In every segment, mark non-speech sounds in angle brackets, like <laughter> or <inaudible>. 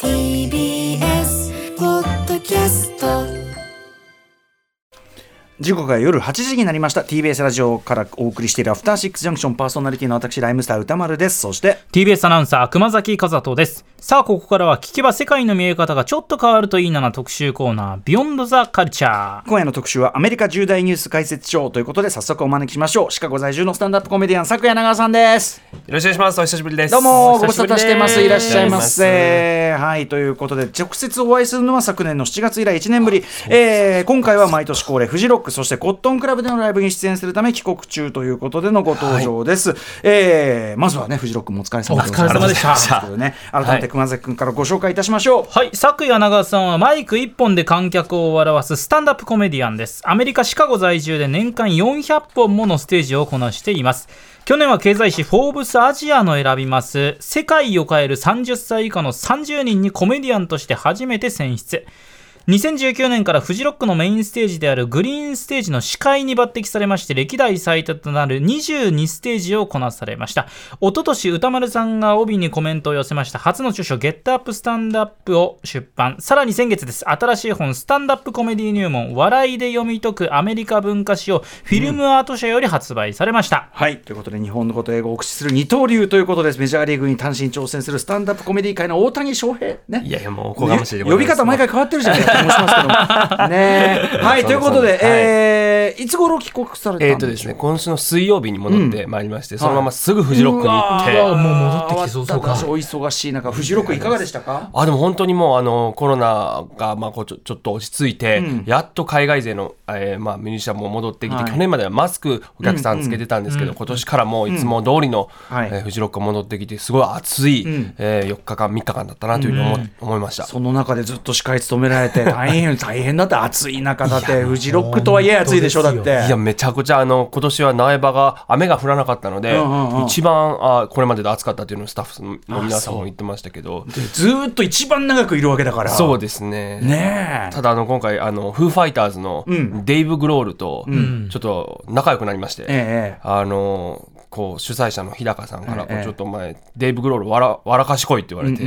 TBS ポッドキャスト時刻が夜8時になりました。TBS ラジオからお送りしているアフターシックスジャンクションパーソナリティの私ライムスター歌丸です。そして TBS アナウンサー熊崎和人です。さあここからは聞けば世界の見え方がちょっと変わるといいなな特集コーナービヨンドザカルチャー今夜の特集はアメリカ重大ニュース解説ショーということで早速お招きしましょう。シカゴ在住のスタンドアップコメディアン昨夜長川さんです。よろしくお願いします。お久しぶりです。どうもご無沙汰してます。いらっいしゃいませ。はいということで直接お会いするのは昨年の7月以来1年ぶり、えー今回は毎年恒例フジロックそしてコットンクラブでのライブに出演するため帰国中ということでのご登場です、えーまずはねフジロックもお疲れ様でございまお疲れ様でした。ね改めて熊崎君からご紹介いたしましょう、はい、昨夜長さんはマイク1本で観客を笑わすスタンダップコメディアンです。アメリカ・シカゴ在住で年間400本ものステージをこなしています。去年は経済誌フォーブスアジアの選びます。世界を変える30歳以下の30人にコメディアンとして初めて選出。2019年からフジロックのメインステージであるグリーンステージの司会に抜擢されまして歴代最多となる22ステージをこなされました。一昨年歌丸さんが帯にコメントを寄せました。初の著書「ゲットアップスタンドアップ」を出版。さらに先月です。新しい本「スタンドアップコメディ入門。笑いで読み解くアメリカ文化史」をフィルムアート社より発売されました、はい。ということで日本のこと英語を駆使する二刀流ということです。メジャーリーグに単身挑戦するスタンダップコメディ界の大谷翔平。ね。いやいや、もうおこがましいでご呼ざいます。び方毎回変わってるじゃないかと申しますけども。ね。<laughs> はいということで、はい。えーいつ頃帰国されたえっ、とですね、今週の水曜日に戻ってまいりまして、そのまますぐフジロックに行って、うもう戻ってきてそうそうか。お忙しい中フジロックいかがでしたか？あでも本当にもうあのコロナがまあこうちょちょっと落ち着いて、うん。やっと海外勢の、えーまあ、ミュージシャンも戻ってきて、はい。去年まではマスクお客さんつけてたんですけど、今年からもういつも通りの、はい。えーフジロックが戻ってきてすごい暑い、ん。えー4日間3日間だったなというふうに思,、思いました。その中でずっと司会務められて大変大変だって暑い中だってフジロックとはいえ暑いでしょだって。いやめちゃくちゃあの今年は苗場が雨が降らなかったので、うんうんうん。一番あこれまでで暑かったっていうのをスタッフの皆さんも言ってましたけど。でずーっと一番長くいるわけだから。そうですね。ねえ。ただあの今回あのフーファイターズのうん。デイブ・グロールとん。ちょっと仲良くなりまして、ええあのこう主催者の日高さんからちょっとお前デイブ・グロールわらわらかしこいって言われて、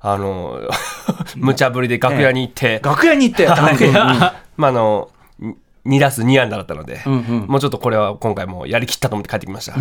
あの <laughs> 無茶ぶりで楽屋に行って、楽屋に行って。楽屋。まああの2打数2安打だったので、んうん。もうちょっとこれは今回もうやりきったと思って帰ってきました。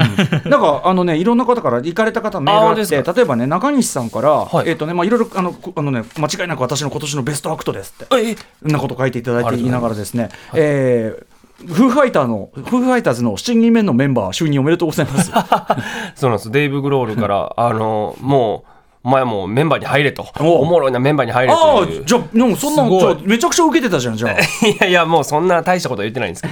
なんかあのねいろんな方から行かれた方メールがあって例えばね中西さんから、はい。えっ、とねまあいろいろあのこあのね間違いなく私の今年のベストアクトですってえそんなこと書いていただいていながらですね、えーフーファイターのフーファイターズの7人目のメンバー就任おめでとうございます。<laughs> そうなんです。デイブ・グロールからあのもうお前もうメンバーに入れと。お。おもろいなメンバーに入れあという。あじゃあなんかそんなめちゃくちゃ受けてたじゃんじゃあ。<laughs> いやいやもうそんな大したことは言ってないんですけ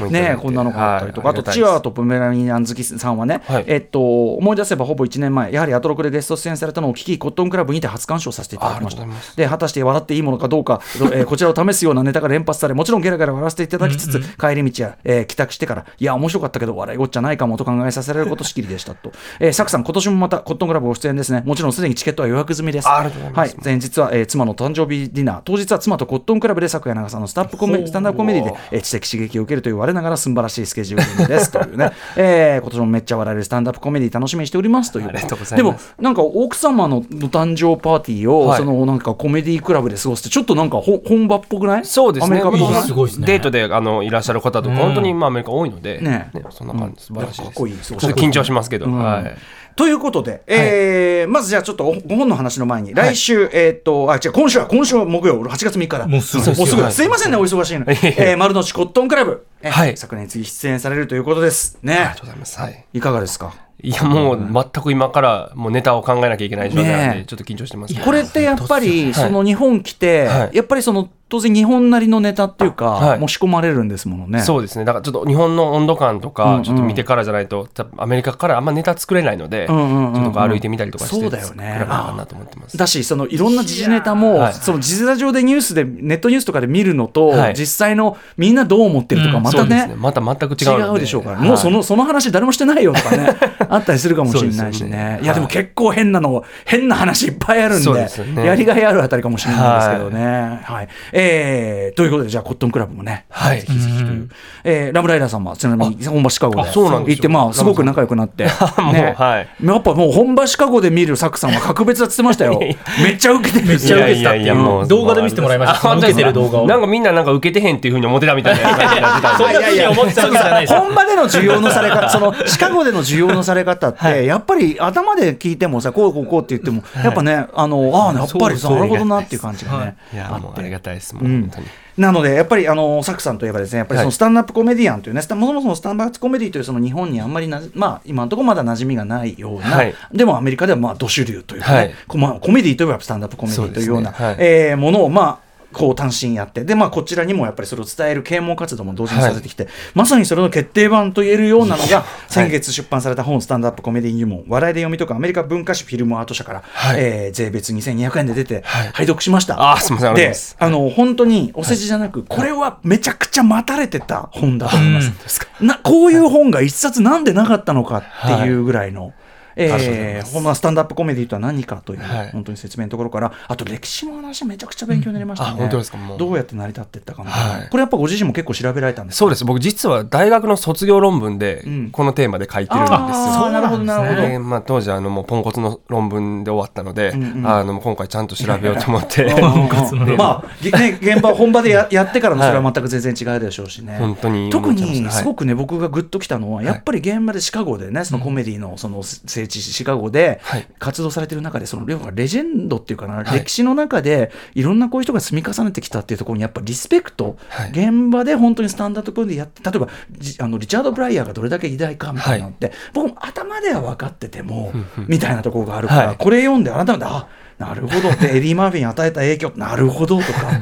ど。<laughs> ねえこんなのがあったりとか、あとチアーとポメラニアン好きさんはね、はい。えっと、思い出せばほぼ1年前、やはりアトロクでゲスト出演されたのを聞き、コットンクラブにて初鑑賞させていただきました。で、果たして笑っていいものかどうか、えーこちらを試すようなネタが連発され、もちろんゲラゲラ笑わせていただきつつ、帰り道や、えー帰宅してから、いや、面白かったけど、笑いごっちゃないかもと考えさせられることしきりでしたと。えー、サクさん、今年もまたコットンクラブご出演ですね。もちろんすでにチケットは予約済みです。はい、前日は、えー妻の誕生日ディナー、当日は妻とコットンクラブで昨夜長さんのスタップコメスタンダップコメディで、えー知的刺激を受けるという我ながら素晴らしいスケジューリングです。というね、<laughs> えー今年もめっちゃ笑えるスタンダップコメディ楽しみにしておりますという。ありがとうござでもいます。なんか奥様のお誕生パーティーを、はい。そのなんかコメディクラブで過ごすってちょっとなんかほ本場っぽくない？そうですね。アメリカっぽくないすごいですね。デートであのいらっしゃる方とか本当にまあアメリカ多いので、ねそんな感じ素晴らしいです、かっこいい緊張しますけど、うん。はいということで、えーまずじゃあちょっとおご本の話の前に、来週、えーっと、あ、違う、今週は、今週は木曜、8月3日だ。もうすぐですもうすいません。ね、お忙しいの。えー、丸の内コットンクラブ、えーはい。昨年次出演されるということです。ね。ありがとう。ございます、はい、いかがですか？いやもう全く今からもうネタを考えなきゃいけない状態なんでちょっと緊張してますこれってやっぱり、はい。その日本来て、はい。やっぱりその当然日本なりのネタっていうか、はい。もう仕込まれるんですものね。そうですね。だからちょっと日本の温度感とかちょっと見てからじゃないとアメリカからあんまネタ作れないのでちょっと歩いてみたりとかしてそうだよね。作らなあかんなと思ってます。だしそのいろんな時事ネタも、はい。その字面上でニュースでネットニュースとかで見るのと、はい。実際のみんなどう思ってるとかうん。またそうですね,、また全く違違うのうでしょうから、はい。もうそのその話誰もしてないよとかね <laughs> あったりするかもしれないしね。ね。いやでも結構変なの変な話いっぱいあるんでね。やりがいあるあたりかもしれないですけどね。はいえーということでじゃあコットンクラブもね、はい。ぜひぜひという、えーラブライダーさんもちなみに本場シカゴで行ってまあすごく仲良くなって、<laughs> もうね。はい。やっぱもう本場シカゴで見るサクさんは格別だって言ってましたよ。<laughs> めっちゃ受けてる。めっちゃ受けてたっていいやいやいやもうう動画で見せてもらいました。受けてる動画を。なんかみんななんか受けてへんっていうふうに思ってたみたいな感じになってたんで <laughs> そんなふうに思ってたわけじゃないで本場での需要のされ方、そのシカゴでの需要のされ方って、やっぱり頭で聞いてもさ、こうこうこうって言っても、やっぱね、あの、ああ、やっぱりさ、そうなるほどなっていう感じがね。い。やあってもうありがたいですもううん。本当に。なので、やっぱりあのサクさんといえばですね、やっぱりそのはい。スタンダップコメディアンというね、スタもともとのスタンダップコメディというその日本にあんまりなじ、まあ、今のところまだ馴染みがないような、はい。でもアメリカではまあ、ド主流というかね、はい。コメディといえばスタンダップコメディというような、そうですね。はい。えーものを、まあ、こう単身やって。で、まあ、こちらにもやっぱりそれを伝える啓蒙活動も同時にさせてきて、まさにそれの決定版と言えるようなのが先月出版された本「スタンダップコメディ入門笑いで読みとかアメリカ文化史フィルムアート社から、はい。えー税別2200円で出て、はい。拝読しました。あーすいません。であの本当にお世辞じゃなく、これはめちゃくちゃ待たれてた本だと思います。なこういう本が一冊なんでなかったのかっていうぐらいの。えー、ます。ほんまスタンダップコメディとは何かという、はい。本当に説明のところからあと歴史の話めちゃくちゃ勉強になりましたね、うんあ本当ですか？もう。どうやって成り立っていったかな、はい。これやっぱご自身も結構調べられたんですか？そうです。僕実は大学の卒業論文でうん。このテーマで書いてるんですよ、あーなるほどなるほど、でまあ、当時あのもうポンコツの論文で終わったので、んうん。あの今回ちゃんと調べようと思ってうんまあ、ぎね、現場本場でややってからのそれははい。全く全然違うでしょうしね。本当に特にすごくね、僕がグッときたのは、やっぱり現場でシカゴでね、そのコメディのその聖地シカゴではい。活動されてる中で、そのレジェンドっていうかな、はい。歴史の中でいろんなこういう人が積み重ねてきたっていうところにやっぱリスペクト、はい。現場で本当にスタンダードコメディやって、例えばじあのリチャード・ブライヤーがどれだけ偉大かみたいなのって、僕も頭では分かってても、みたいなところがあるから、はい。これ読んで改めて、あなるほどって、<laughs> エディ・マーフィーに与えた影響、なるほどとか、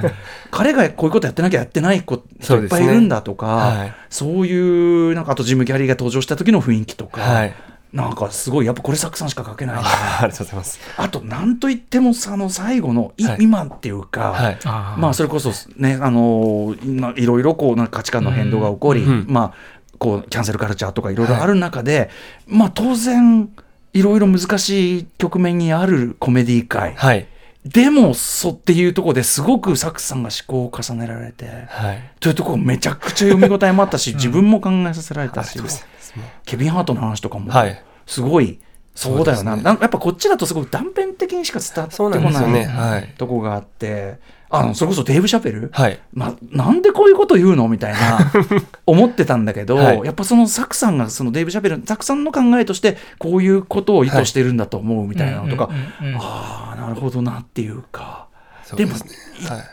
彼がこういうことやってなきゃやってない子人いっぱいいるんだとか、はいそういう、なんかあとジム・キャリーが登場した時の雰囲気とか、はいなんかすごい、やっぱこれ、サクさんしか書けないな。<laughs> ありがとうございます。あと、なんといっても、その最後の、いはい。今っていうか、はい。あー。まあ、それこそね、あのーまあいろいろこうなんか価値観の変動が起こり、うんうん。まあ、こうキャンセルカルチャーとかいろいろある中で、まあ、当然、いろいろ難しい局面にあるコメディ界、はい。でも、そうっていうところですごくサクさんが思考を重ねられて、はい。というところめちゃくちゃ読み応えもあったし、自分も考えさせられたし、ケビン・ハートの話とかも、はいすごい、そうだよな、ね。なんかやっぱこっちだとすごく断片的にしか伝わってこなんですよない、ね。はい。とこがあって、あのそれこそデーブ・シャペル、はい。まあ、なんでこういうこと言うの？みたいな <laughs> 思ってたんだけど、はい。やっぱそのサクさんがそのデーブ・シャペルサクさんの考えとしてこういうことを意図してるんだと思うみたいなのとか、ああなるほどなっていうか。でもはいい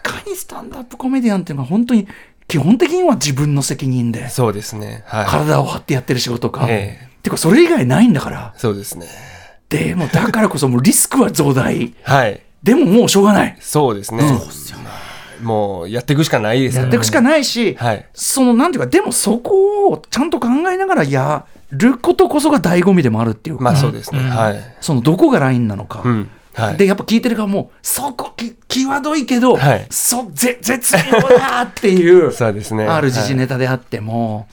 かにスタンダップコメディアンっていうのは本当に基本的には自分の責任でそうですね。はい。体を張ってやってる仕事か、ええてかそれ以外ないんだから。そうですね。でもだからこそもうリスクは増大。はい。でももうしょうがない。そうですね、もうやっていくしかないですよねやっていくしかないし、はい。そのなんていうかでもそこをちゃんと考えながらやることこそが醍醐味でもあるっていうか、まあそうですね、はい、そのどこがラインなのか、うん。はい、でやっぱ聞いてる側もそこき際どいけど、はい。そぜ絶妙だっていうそうですね。ある時事ネタであっても、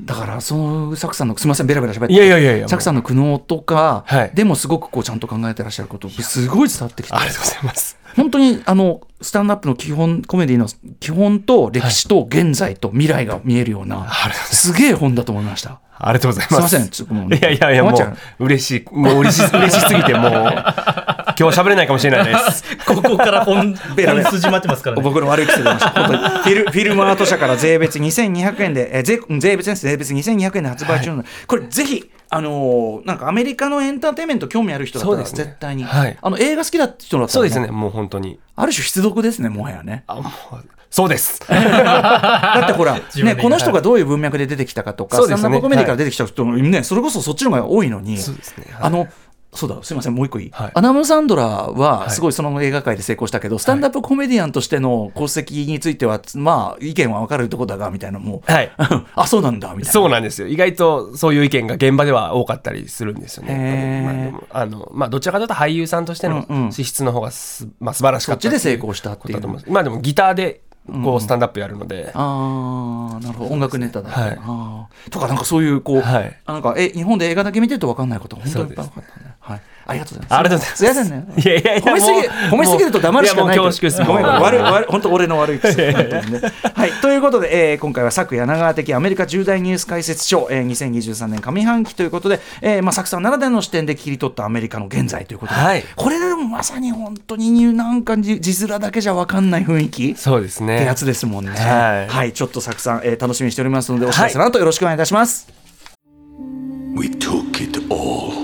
だからそのサクさんのすみませんベラベラ喋っていやいやいやいやサクさんの苦悩とか、はい。でもすごくこうちゃんと考えてらっしゃることすごい伝わってきて。ありがとうございます。本当にあのスタンダップの基本コメディの基本と歴史と現在と未来が見えるような、ありがとうございます。すげえ本だと思いました。ありがとうございます。すいませんちょっともういやい。やいや、もう、嬉しい。もう嬉し、嬉しすぎて、もう、今日喋れないかもしれないです。<laughs> ここから本本筋待ってますからね。僕の悪い癖出ました。<laughs> 本当に。フィルフィルムアート社から税別2200円で、えー税税別です、税別2200円で発売中なので、これぜひ、あのーなんかアメリカのエンターテインメント興味ある人だったらそうですね。絶対に、はい。あの映画好きだって人だったら、そうですね、もう本当に。ある種必読ですね、もはやね。あ、もう、そうです。<laughs> だってほら、ね、この人がどういう文脈で出てきたかとか、そうですね。スタンダップコメディから出てきた人もね、それこそそっちの方が多いのに、そうですね。はい。あの、そうだすみませんもう一個いい、はい。アダム・サンドラーははい。すごいその映画界で成功したけど、スタンダップコメディアンとしての功績についてはまあ意見は分かるとこだがみたいなもう、はい。<laughs> あそうなんだみたいな。そうなんですよ。意外とそういう意見が現場では多かったりするんですよね。まああのまあ、どちらかというと俳優さんとしてのうんうん。資質の方がす、まあ、素晴らしかったそっちで成功したっていう。まあでもギターでこうスタンダップやるので、ああなるほど。音楽ネタだ、はい。あー。とかなんかそういうこう、はい。あなんかえ日本で映画だけ見てると分かんないこと本当にいっぱい分かったねはいありがとうございます。ありがとうございます。すいませんね。いやいやいや褒めすぎ褒めすぎると黙るしかないいやもう恐縮です。ごめん悪い悪い本当俺の悪い癖ね。<laughs> はいということで、えー今回は作柳川的アメリカ重大ニュース解説書、えー、2023年上半期ということで、えーまあ作さんならではの視点で切り取ったアメリカの現在ということで、はい。これでもまさに本当になんか字字面だけじゃ分かんない雰囲気そうですね。ってやつですもんね。はい。ちょっと作さん、えー楽しみにしておりますので、お知らせの後よろしくお願いいたします。We took it all.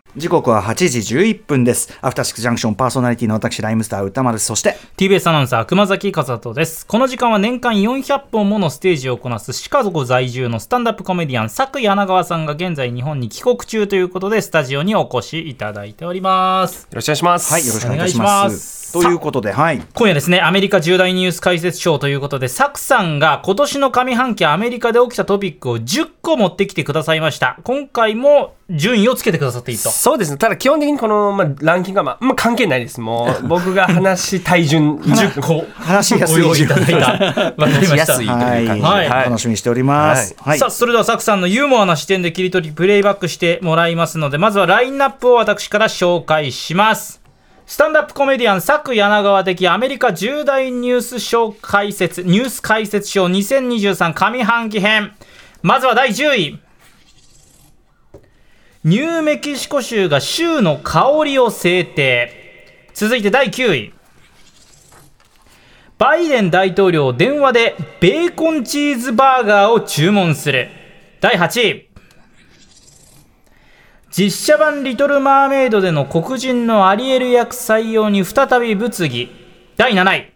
時刻は8時11分です。アフターシックスジャンクションパーソナリティの私、ライムスター歌丸、そして、TBS アナウンサー熊崎和人ですこの時間は年間400本ものステージをこなすシカゴ在住のスタンダップコメディアン佐久柳川さんが現在日本に帰国中ということでスタジオにお越しいただいておりますよろしくお願いします。はい、よろしくお願いしま。ますすということで、はい。今夜ですねアメリカ重大ニュース解説ショーということでサクさんが今年の上半期アメリカで起きたトピックを10個持ってきてくださいました今回も順位をつけてくださっていいとそうですね。ただ基本的にこの、まあ、ランキングは、まあ、まあ、関係ないです。もう、<laughs> 僕が話したい順、10個。話しやすいご用意いただいた <laughs> わかりました話しやすいという感じで。はい楽しみにしております。はい。さあそれではサクさんのユーモアな視点で切り取りプレイバックしてもらいますのでまずはラインナップを私から紹介しますスタンダップコメディアン佐久柳川的アメリカ重大ニュースショー解説ニュース解説ショー2023上半期編まずは第10位ニューメキシコ州が州の香りを制定。続いて第9位。バイデン大統領電話でベーコンチーズバーガーを注文する。第8位。実写版リトル・マーメイドでの黒人のアリエル役採用に再び物議。第7位。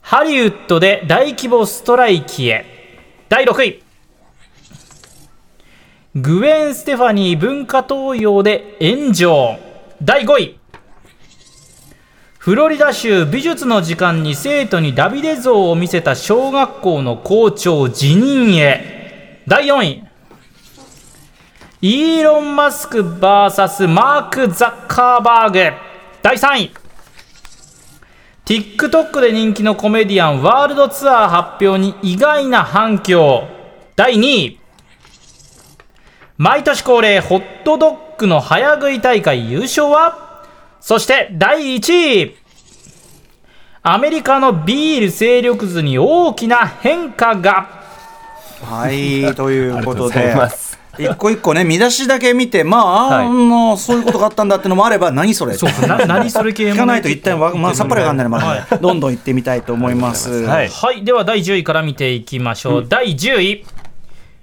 ハリウッドで大規模ストライキへ。第6位。グウェン・ステファニー文化東洋で炎上。第5位。フロリダ州美術の時間に生徒にダビデ像を見せた小学校の校長辞任へ。第4位。イーロン・マスク VS マーク・ザッカーバーグ。第3位。TikTok で人気のコメディアンワールドツアー発表に意外な反響。第2位。毎年恒例ホットドッグの早食い大会優勝は？そして第1位。アメリカのビール勢力図に大きな変化が。はい、ということありがとうございでます。一個一個ね、見出しだけ見て、まあ、はい。あのそういうことがあったんだってのもあれば、何それそうな何それ系もね。聞かないと一体わ、まあ、さっぱりわかんないのもあるので、どんどん行ってみたいと思います。はい。はい、では第10位から見ていきましょう。第10位。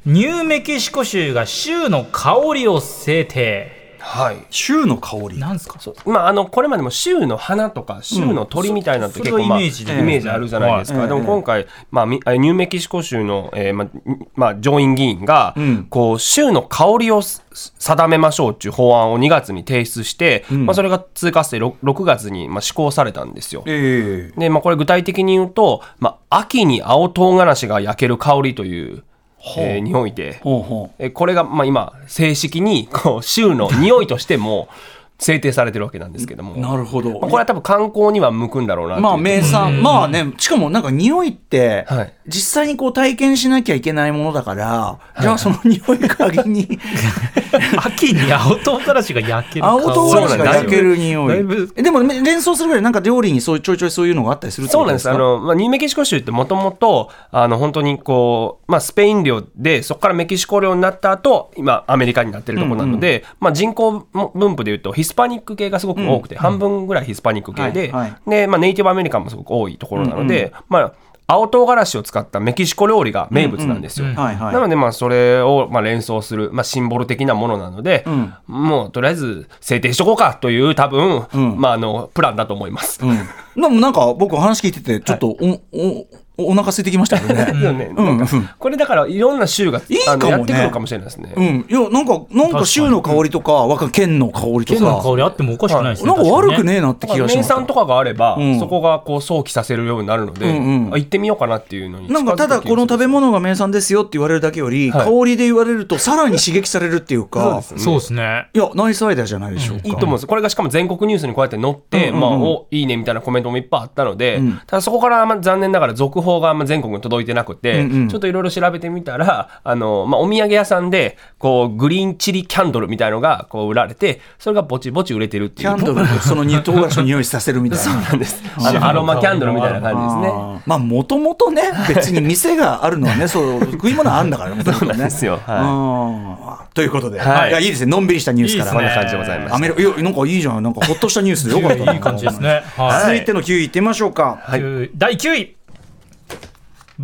ニューメキシコ州が州の香りを制定。はい。州の香り。なんですか？まあ、あのこれまでも州の花とか州の鳥みたいなのってうん結構、まあ、イメージで。イメージあるじゃないですか、はい。でも今回、まあ、ニューメキシコ州の、えーまあまあ、上院議員が、ん。こう州の香りをす定めましょうっていう法案を2月に提出して、まあ、それが通過して 6, 6月に、まあ、施行されたんですよ。ええ。で、まあ、これ具体的に言うと、まあ、秋に青唐辛子が焼ける香りという、えー匂いで、ほうほえこれが、まあ、今正式にこう州の匂いとしても <laughs> 制定されてるわけなんですけども。なるほど。まあこれは多分観光には向くんだろうなまあ名産、まあね、しかもなんか匂いって、はい。実際にこう体験しなきゃいけないものだから、じゃあその匂い嗅ぎに、<laughs> 秋に青唐辛子が焼ける青唐辛子が焼ける匂い。でもね連想するぐらいなんか料理にそうちょいちょいそういうのがあったりするそうなんです。あの、まあ、ニューメキシコ州ってもともと、あの、本当にこう、まあ、スペイン領で、そこからメキシコ領になった後、今、アメリカになってるところなので、まあ、人口分布でいうと、ヒスパニック系がすごく多くて、半分ぐらいヒスパニック系で、はいはい。で、まあ、ネイティブアメリカンもすごく多いところなので、まあ、青唐辛子を使ったメキシコ料理が名物なんですよ。はいはい。なので、まあ、それを、まあ、連想する、まあ、シンボル的なものなので、もう、とりあえず、制定しとこうかという、多分、まあ、あの、プランだと思います。うん。でもなんか僕お話聞いてて、ちょっとお、お、おお腹空いてきましたけど <laughs> ね。うんこれだからいろんな州がいいかもね。あのやってくるかもしれないですね。うん。いや、なんか、なんか州の香りとか、わか県の香りと県の香か、りあってもおかしくないですね。なんか悪く確ねえなって気がします。名産とかがあれば、うん。そこがこう想起させるようになるので、うんうん。あ行ってみようかなっていうのになんかただこの食べ物が名産ですよって言われるだけより、はい。香りで言われるとさらに刺激されるっていうか、そうですね。いや、ナイスアイデアじゃないでしょうか。いいと思うんです。これがしかも全国ニュースにこうやって載って、うんうんうん。まあ、おいいねみたいなコメントもいっぱいあったので、ん。ただそこからまあ残念ながら続報があんま全国に届いてなくて、うんうん。ちょっといろいろ調べてみたら、あの、まあ、お土産屋さんで、こう、グリーンチリキャンドルみたいのがこう売られて、それがぼちぼち売れてるっていう。キャンドル？でその唐辛子の匂いさせるみたいな。なんです。あの、アロマキャンドルみたいな感じですね。まあもともとね別に店があるのはねそう食い物あるんだからね。そうなんですよ。はうんということで、はい。い、やいいですね。のんびりしたニュースから。んな感じでございます。アメリカいやなんかいいじゃん。なんかほっとしたニュースでよかったな。いい感じですね。はい。続いての9位いってみましょうか、9第9位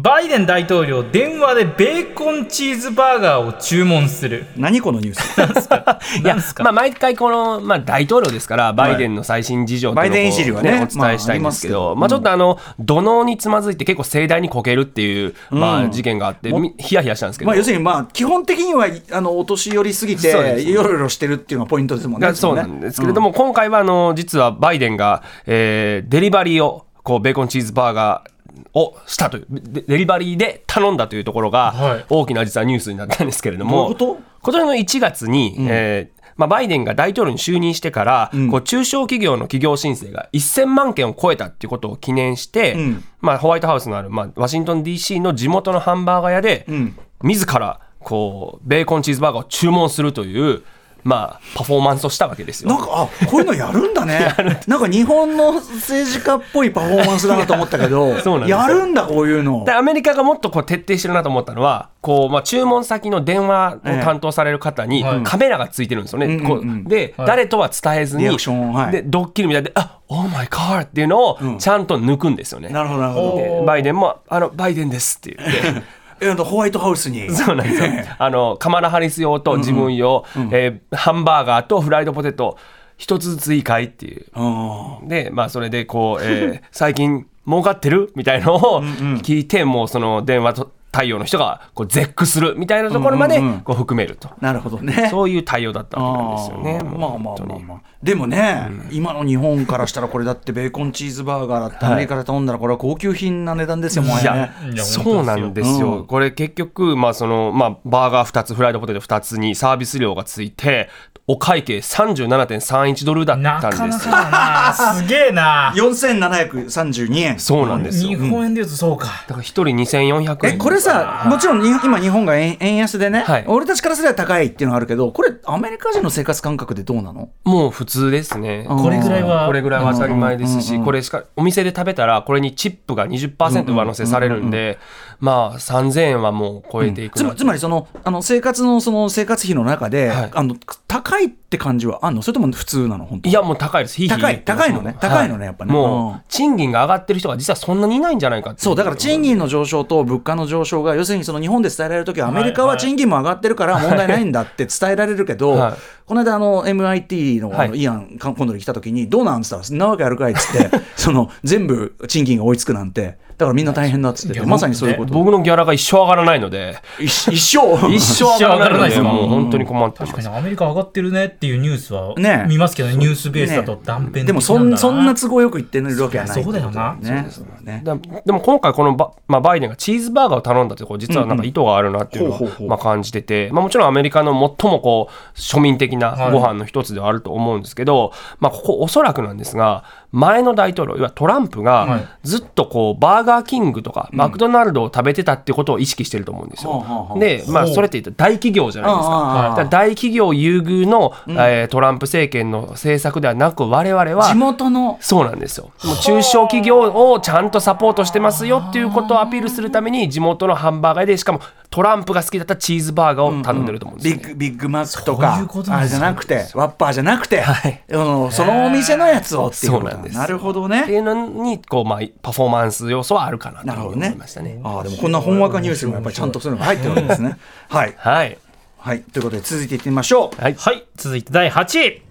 バイデン大統領電話でベーコンチーズバーガーを注文する。何このニュース？<laughs> いやなんすか？まあ、毎回この、まあ、大統領ですから、バイデンの最新事情っていうのをバイデンいねお伝えしたいんですけど、まあ、まあちょっとあの、土のうにつまずいて結構盛大にこけるっていう、まあ、事件があって、みヒヤヒヤしたんですけど。まあ要するにまあ基本的にはあのお年寄りすぎてよろよろしてるっていうのがポイントですもんね。がそうなん。ですけれども、今回はあの実はバイデンが、えーデリバリーをこうベーコンチーズバーガーをしたというデデリバリーで頼んだというところがはい。大きな実はニュースになったんですけれども、どういうこと？今年の1月に、えーまあ、バイデンが大統領に就任してから、こう中小企業の企業申請が1000万件を超えたっていうことを記念して、ん。まあ、ホワイトハウスのある、まあ、ワシントン DC の地元のハンバーガー屋で、ん。自らこうベーコンチーズバーガーを注文するという、まあ、パフォーマンスをしたわけですよ。なんかあこういうのやるんだね。<laughs> なんか日本の政治家っぽいパフォーマンスだなと思ったけど <laughs> やるんだこういうの。でアメリカがもっとこう徹底してるなと思ったのはこう、まあ、注文先の電話を担当される方にはい。カメラがついてるんですよね。うんこううん。うんで、誰とは伝えずにはい。でドッキリみたいで「あオーマイカー」っていうのをちゃんと抜くんですよね。なるほどなるほど。でバイデンも「あのバイデンです」って言って。<laughs> えあのホワイトハウスに。そうなんですよ。あの、カマラ・ハリス用と自分用、えーハンバーガーとフライドポテト、一つずついいかいっていう。うんで、まあ、それで、こう、えー最近、儲かってる？みたいのを聞いて、もう、その、電話と対応の人が、こう、絶句するみたいなところまでうんうんうん、こう、含めると。なるほどね。そういう対応だったわけなんですよね。まあまあ本当にまあ。まあでもね、今の日本からしたらこれだってベーコンチーズバーガーだってアメリカで頼んだらこれは高級品な値段ですよもうね。いやいやそうなんですよ、うん。これ結局、まあそのまあ、バーガー2つ、フライドポテト2つにサービス料がついて、お会計37.31ドルだったんです。よ。なかなかすげえな。4732円。そうなんですよ。日本円で言うとそうか、だから1人2400円。えこれさもちろんに今日本が円円安でね、はい。俺たちからすれば高いっていうのがあるけどこれアメリカ人の生活感覚でどうなの？もう普通ですね。うんこれぐらいは。これぐらいは当たり前ですし、これしか、お店で食べたら、これにチップが20%上乗せされるんで、まあ3000円はもう超えていくなつまつまりそのあの生活のその生活費の中で、はい。あの高いって感じはあんの？それとも普通なの？本当。いや、もう高いです。高い高いのね。高いのねやっぱね。うん。もう、賃金が上がってる人が実はそんなにいないんじゃないかそうだから賃金の上昇と物価の上昇が要するにその日本で伝えられるときはアメリカは賃金も上がってるから問題ないんだって伝えられるけど、はい。この間あの MIT のあのはい。イアン今度来たときにどうなんつったらそんなわけあるかいっつって <laughs> その全部賃金が追いつくなんてだからみんな大変だっつっててまさにそういうこと。僕のギャラが一生上がらないので。一一生一生上がらないのですかもう本当に困ってます。確かにアメリカ上がってるねっていうニュースはね。見ますけどねニュースベースだと断片的でもそんそんな都合よく言ってるわけはないそうだよな。ね。そうだねだでも今回このバ,、まあ、バイデンがチーズバーガーを頼んだってこう実はなんか意図があるなっていうのほうほうほう。はまあ感じてて、まあ、もちろんアメリカの最もこう庶民的なご飯の一つではあると思うんですけど、まあ、ここおそらくなんですが前の大統領いわトランプがずっとこうバーガーキングとかマクドナルドを食べてたっていうことを意識してると思うんですよ。で、まあ、それって大企業じゃないですか。から大企業優遇の、えートランプ政権の政策ではなく我々は地元の。そうなんですよ。もう中小企業をちゃんとサポートしてますよっていうことをアピールするために地元のハンバーガーでしかもトランプが好きだったチーズバーガーを頼んでると思うんですよ、ねビッグビッグマックとかいうことなんですあれじゃなくてワッパーじゃなくて、うんそのお店のやつをっていうことなんです。なるほどってねいうのにこう、まあ、パフォーマンス要素はあるかなと思いましたね。ああでもこんな本若ニュースにもやっぱりちゃんとそういうのが入ってるわけですね。<laughs> はい。はい、はい。ということで続いていってみましょう。はい。はい。続いて第8位。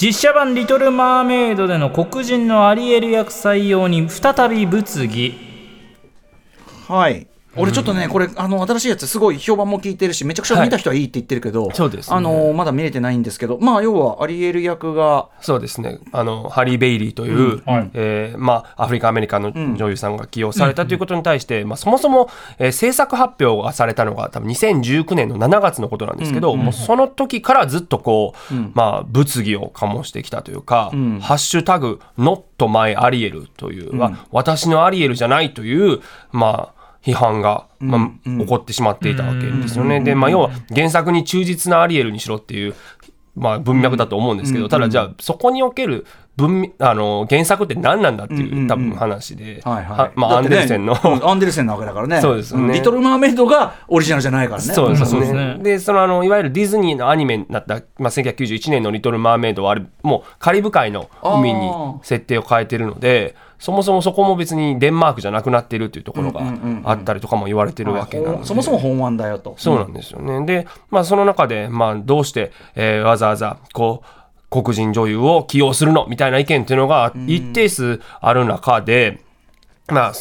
実写版「リトル・マーメイド」での黒人のアリエル役採用に再び物議。はい。俺ちょっとね、これあの新しいやつすごい評判も聞いてるしめちゃくちゃ見た人はいいって言ってるけど、そうですね。あのまだ見れてないんですけどまあ要はアリエル役がそうですね。あのハリー・ベイリーという、えーまあ、アフリカンアメリカの女優さんが起用されたということに対して、まあ、そもそも、えー制作発表がされたのが多分2019年の7月のことなんですけど、もうその時からずっとこう、まあ、物議を醸してきたというか「ハッシュタグ Not My アリエル」という、は私のアリエルじゃないというまあ批判が、まあ起こってしまっていたわけですよね。で、まあ、要は原作に忠実なアリエルにしろっていう、まあ、文脈だと思うんですけど、ただじゃあそこにおける文あの原作って何なんだっていう多分話で、はいはい。はまあ、アンデルセンの、うんアンデルセンなわけだからね。そうですよね。ん。リトル・マーメイドがオリジナルじゃないからね。そうですね。ね。で、そのあのいわゆるディズニーのアニメになった、まあ、1991年の「リトル・マーメイド」はあれもうカリブ海の海に設定を変えてるのでそもそもそこも別にデンマークじゃなくなってるっていうところがあったりとかも言われてるわけなので。そもそも本案だよとそうなんですよね。で、まあ、その中で、まあ、どうして、えーわざわざ、こう、黒人女優を起用するのみたいな意見っていうのが一定数ある中で、まあ、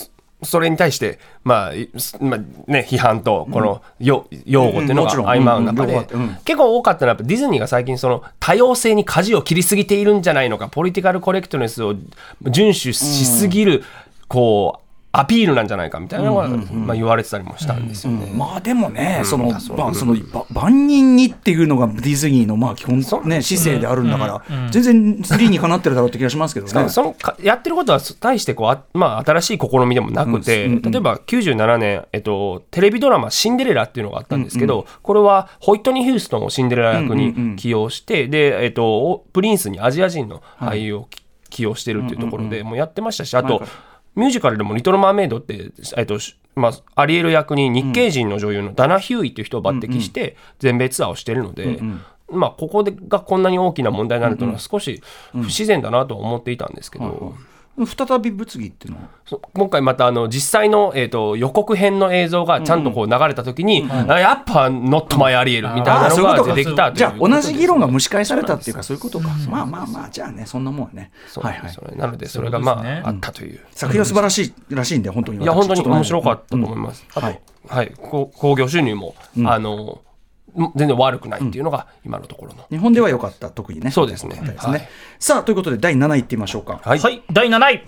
そそれに対して、まあ、いまあ、ね、批判と、この、よ用語っていうのがうん。もちろん。相まう中で。結構多かったのは、ディズニーが最近、その、多様性に舵を切りすぎているんじゃないのか、ポリティカルコレクトネスを遵守しすぎる、こう、アピールなんじゃないかみたいなのが、まあ、言われてたりもしたんですよね。まあでもね、その、まあ、その、ば万人にっていうのがディズニーの、まあ、基本、ね、姿勢であるんだから、全然3にかなってるだろうって気がしますけどね。そのかやってることは対してこうあ、まあ、新しい試みでもなくて、例えば97年、えっと、テレビドラマ「シンデレラ」っていうのがあったんですけど、これはホイットニー・ヒューストンをシンデレラ役に起用して、で、えっと、おプリンスにアジア人の俳優をき起用してるっていうところでもうやってましたしあと、ミュージカルでも「リトル・マーメイド」って、えっとしまあ、アリエル役に日系人の女優のダナ・ヒューイっていう人を抜擢して全米ツアーをしてるので、まあ、ここでがこんなに大きな問題になるというのは少し不自然だなとは思っていたんですけど。再び物議っていうのは？今回またあの実際の、えー、と予告編の映像がちゃんとこう流れた時に、あやっぱ「Not My Ariel」みたいなのが出てきたじゃあ同じ議論が蒸し返されたっていうかそういうことか、まあまあまあじゃあねそんなもんはね。はいはい。なのでそれがまああったという。作品は素晴らしいらしいんで本当にいや本当に面白かっったと思います。あと、はい。興行収入も、あの全然悪くないっていうのが今のところの。日本では良かった。特にね。そうですね。ということですね。はい。さあということで第7位いってみましょうか。はい、はい、第7位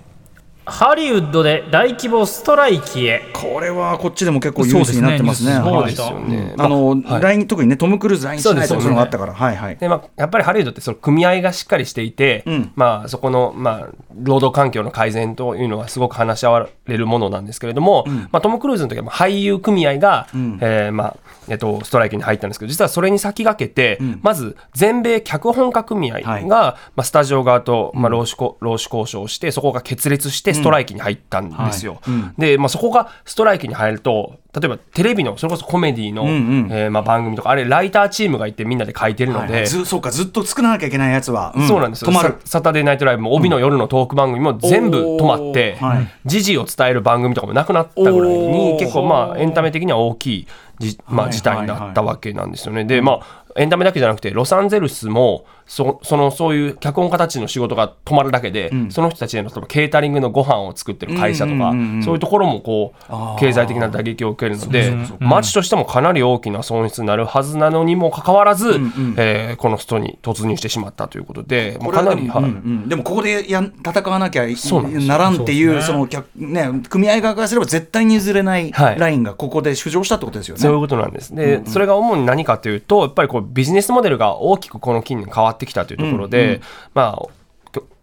ハリウッドで大規模ストライキへ。これはこっちでも結構ニュースになってますね。そうはいですね。ニュースそうですよね。あの、特にねトム・クルーズ来日しないとかそういうのがあったから。はいはい。でまあ、やっぱりハリウッドってその組合がしっかりしていて、ん。まあ、そこの、まあ、労働環境の改善というのはすごく話し合われるものなんですけれども、まあ、トム・クルーズの時はまあ俳優組合が、えーまあえっと、ストライキに入ったんですけど実はそれに先駆けて、まず全米脚本家組合が、はい。まあ、スタジオ側と、まあ、労使こ労使交渉をしてそこが決裂してストライキに入ったんですよ。で、まあ、そこがストライキに入ると例えばテレビのそれこそコメディの、えーまあ、番組とかあれライターチームがいてみんなで書いてるので。はいずそうかずっと作らなきゃいけないやつは、そうなんですよ。止まる。ササタデーナイトライブも帯の夜のトーク番組も全部止まってはい。時事を伝える番組とかもなくなったぐらいおにー。結構まあエンタメ的には大きいじ、まあ、はい。事態になったわけなんですよね。でまあエンタメだけじゃなくてロサンゼルスもそそのそういう脚本家たちの仕事が止まるだけで、その人たちへの例えばケータリングのご飯を作ってる会社とか、そういうところもこう経済的な打撃を受けるので街としてもかなり大きな損失になるはずなのにもかかわらず、えーこのストに突入してしまったということでもうかなり、はい。うんうん。でもここでやん戦わなきゃならんっていうその客ね組合側からすれば絶対に譲れないはいラインがここで浮上したってことですよね。そういうことなんです。で、それが主に何かというと、やっぱりこうビジネスモデルが大きくこの近年変わってきたというところで、まあ、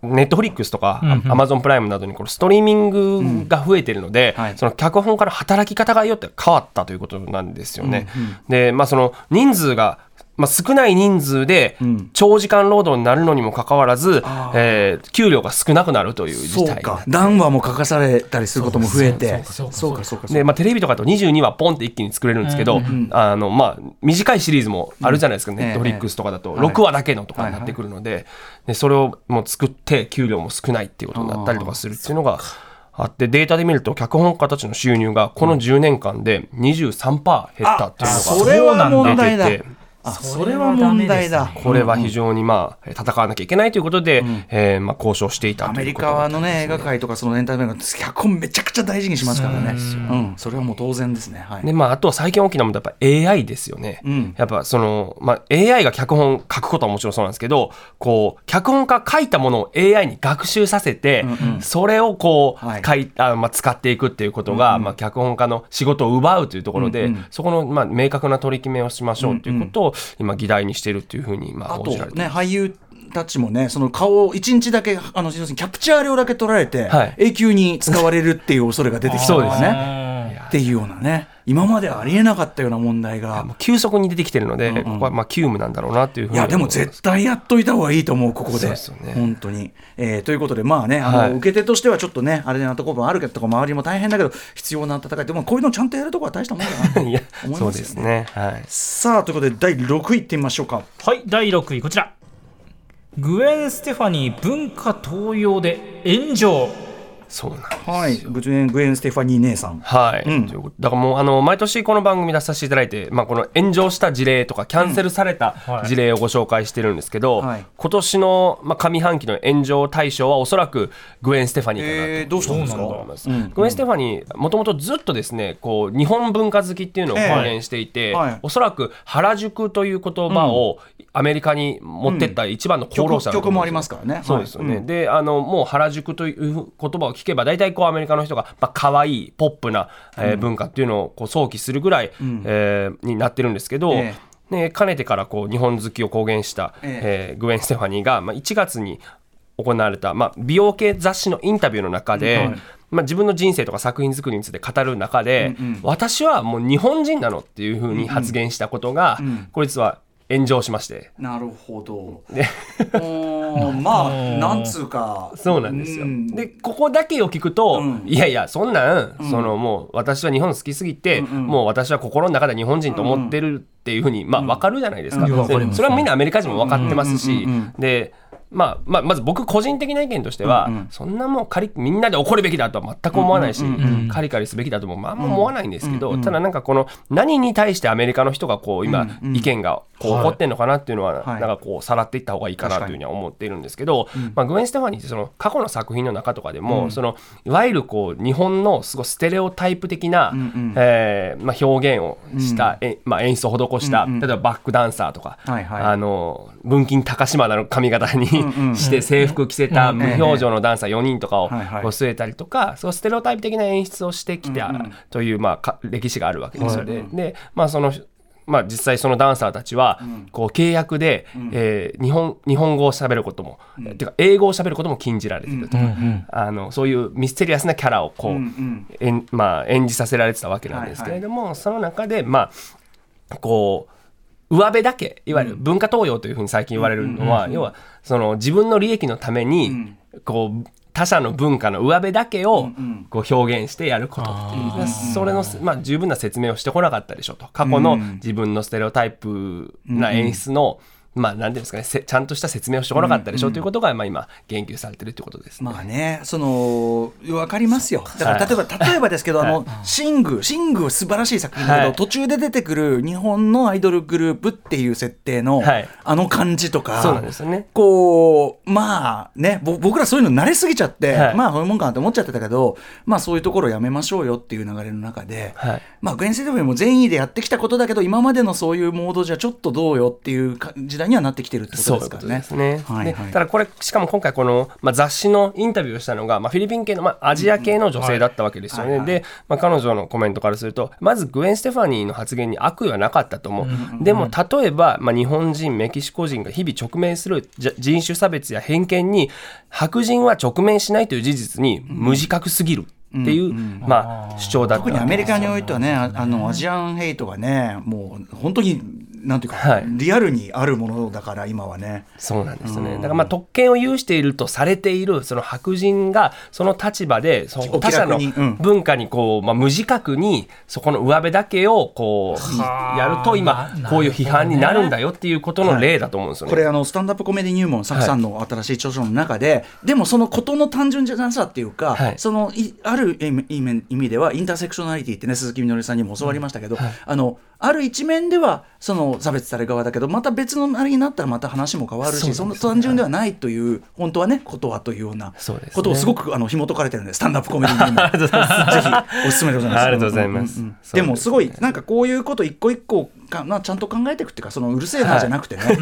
ネットフリックスとかアマゾンプライムなどにこのストリーミングが増えてるので、はい。その脚本から働き方がよって変わったということなんですよね。で、まあその人数がまあ、少ない人数で長時間労働になるのにもかかわらず、えー給料が少なくなるという事態か。談話も書かされたりすることも増えて。で、まあ、テレビとかだと22話ポンって一気に作れるんですけど、あのまあ、短いシリーズもあるじゃないですか、ネットフリックスとかだとええ6話だけのとかになってくるので,、でそれをもう作って給料も少ないっていうことになったりとかするっていうのがあってデータで見ると脚本家たちの収入がこの10年間で23%減ったっていうのがそれは問題だ。あそれは問題だ。これは非常にまあ戦わなきゃいけないということで、えーまあ交渉していたアメリということカのね映画界とかそのエンタメント脚本めちゃくちゃ大事にしますからね。うん。それはもう当然ですね。はい。でまあ、あとは最近大きな問題はやっぱ AI ですよね。ん。やっぱその、まあ、AI が脚本書くことはもちろんそうなんですけどこう脚本家書いたものを AI に学習させて、それをこう、はい。書いあまあ、使っていくっていうことが、まあ、脚本家の仕事を奪うというところで、そこの、まあ、明確な取り決めをしましょうということを今議題にしているというふうに、まあ、あと報じられていね俳優たちもねその顔を1日だけあの要するにキャプチャー量だけ取られて、はい。永久に使われるっていう恐れが出てきたそうです。ねっていうようなね今まではありえなかったような問題が。急速に出てきてるので、ここはまあ急務なんだろうなというふうにいやでも絶対やっといた方がいいと思うここで。ね。本当に、えーということでまあねあの、はい。受け手としてはちょっとねあれなところもあるけど周りも大変だけど必要な戦いでもこういうのちゃんとやるとこは大したもんだなと思いそうますよね。<laughs> ですね。はい。さあということで第6位いってみましょうか。はい第6位こちら。グエン・ステファニー文化東洋で炎上そうなんですはい。グエングエン・ステファニー姉さん。はい、うん。だからもうあの毎年この番組出させていただいて、まあ、この炎上した事例とかキャンセルされたはい。事例をご紹介してるんですけど、はい。今年の、まあ、上半期の炎上対象はおそらくグエン・ステファニーかなと。えー、どうしたんですか？思います。グエン・ステファニーもともとずっとですねこう日本文化好きっていうのを公言していて、ええはい。おそらく原宿という言葉をアメリカに持ってった一番の功労者だと曲もありますからね。そうですよね、はい。であのもう原宿という言葉を聞けば大体こうアメリカの人が、まあ可愛いポップな、えー文化っていうのをこう想起するぐらい、えーになってるんですけど、えね、かねてからこう日本好きを公言した、ええ。ーグエン・ステファニーが、まあ、1月に行われた、まあ、美容系雑誌のインタビューの中で、まあ、自分の人生とか作品作りについて語る中で、私はもう日本人なのっていうふうに発言したことが、こいつは炎上しまして。なるほど。<laughs> まあ、なんつうか。そうなんですよ。うんでここだけを聞くと、うんいやいやそんなん、そのもう私は日本好きすぎて、もう私は心の中で日本人と思ってるっていうふうに、まあ分かるじゃないですか。それはみんなアメリカ人も分かってますし、うんうんうんうんで。まあまあ、まず僕個人的な意見としては、そんなもうカリみんなで怒るべきだとは全く思わないし、カリカリすべきだともまああん。ま思わないんですけど、ただなんかこの何に対してアメリカの人がこう今、意見がこう起こってんのかなっていうのは、はい。なんかこうさらっていった方がいいかなというふうには思っているんですけど、まあ、グエン・ステファニーってその過去の作品の中とかでも、そのいわゆるこう日本のすごいステレオタイプ的な、えーまあ、表現をした、えまあ、演出を施した、例えばバックダンサーとか、あの文金高島の髪型にして制服着せた無表情のダンサー4人とかを据えたりとか、そうステレオタイプ的な演出をしてきたという、まあ、歴史があるわけですよね。でまあそのまあ、実際そのダンサーたちはこう契約で、え日本日本語を喋ることも、ていうか英語を喋ることも禁じられてるとか、あのそういうミステリアスなキャラをこう、えんまあ、演じさせられてたわけなんですけれども、その中でまあこう上辺だけいわゆる文化東洋というふうに最近言われるのは、要はその自分の利益のために、こう他者の文化の上辺だけをこう表現してやること。っていう、それの、まあ、十分な説明をしてこなかったでしょと。過去の自分のステレオタイプな演出の、まあ、なんていうんですかね、せちゃんとした説明をしてこなかったでしょうということが、まあ、今、言及されてるということです、ね。まあね、その分かりますよ。だからはい例えば、例えばですけど、あのシング、シング素晴らしい作品だけど、はい。途中で出てくる日本のアイドルグループっていう設定の、はい。あの感じとか、そうなんですよね。こう、まあね、ぼ僕らそういうの慣れすぎちゃって、はい。まあ、そういうもんかなって思っちゃってたけど、まあ、そういうところやめましょうよっていう流れの中で、はい。まあ、グレン・セドウェイも善意でやってきたことだけど、今までのそういうモードじゃちょっとどうよっていうか時代にはなってきてるってことですからね。そういうね。はいはいでただこれしかも今回この、まあ、雑誌のインタビューをしたのが、まあ、フィリピン系の、まあ、アジア系の女性だったわけですよね。はいはいで、まあ、彼女のコメントからするとまずグエン・ステファニーの発言に悪意はなかったと思う。でも例えば、まあ、日本人メキシコ人が日々直面する人種差別や偏見に白人は直面しないという事実に無自覚すぎるっていう、まあ、主張だった特にアメリカにおいてはね、ああのアジアンヘイトがね、もう本当に、なんていうか、はい。リアルにあるものだから、今はね。そうなんですよね。だからまあ特権を有しているとされているその白人がその立場でそ他者の文化にこう、まあ、無自覚にそこの上辺だけをこうはあやると今なこういう批判になるんだよっていうことの例だと思うんですよね。これあのスタンダップコメディ入門サクさんの新しい著書の中で、でもそのことの単純じゃなさっていうか、はい。そのいある意味ではインターセクショナリティってね鈴木みのりさんにも教わりましたけど、あのある一面ではその差別される側だけどまた別のあれになったらまた話も変わるしそ,、そうなんですよの単純ではないという本当はねことはというようなことをすごくあの紐解かれてるんでスタンダップコメディ入門 <laughs> ぜひおすすめでございます。ありがとうございます。でもすごいなんかこういうこと一個一個かなちゃんと考えていくっていうかそのうるせえなじゃなくてね、っ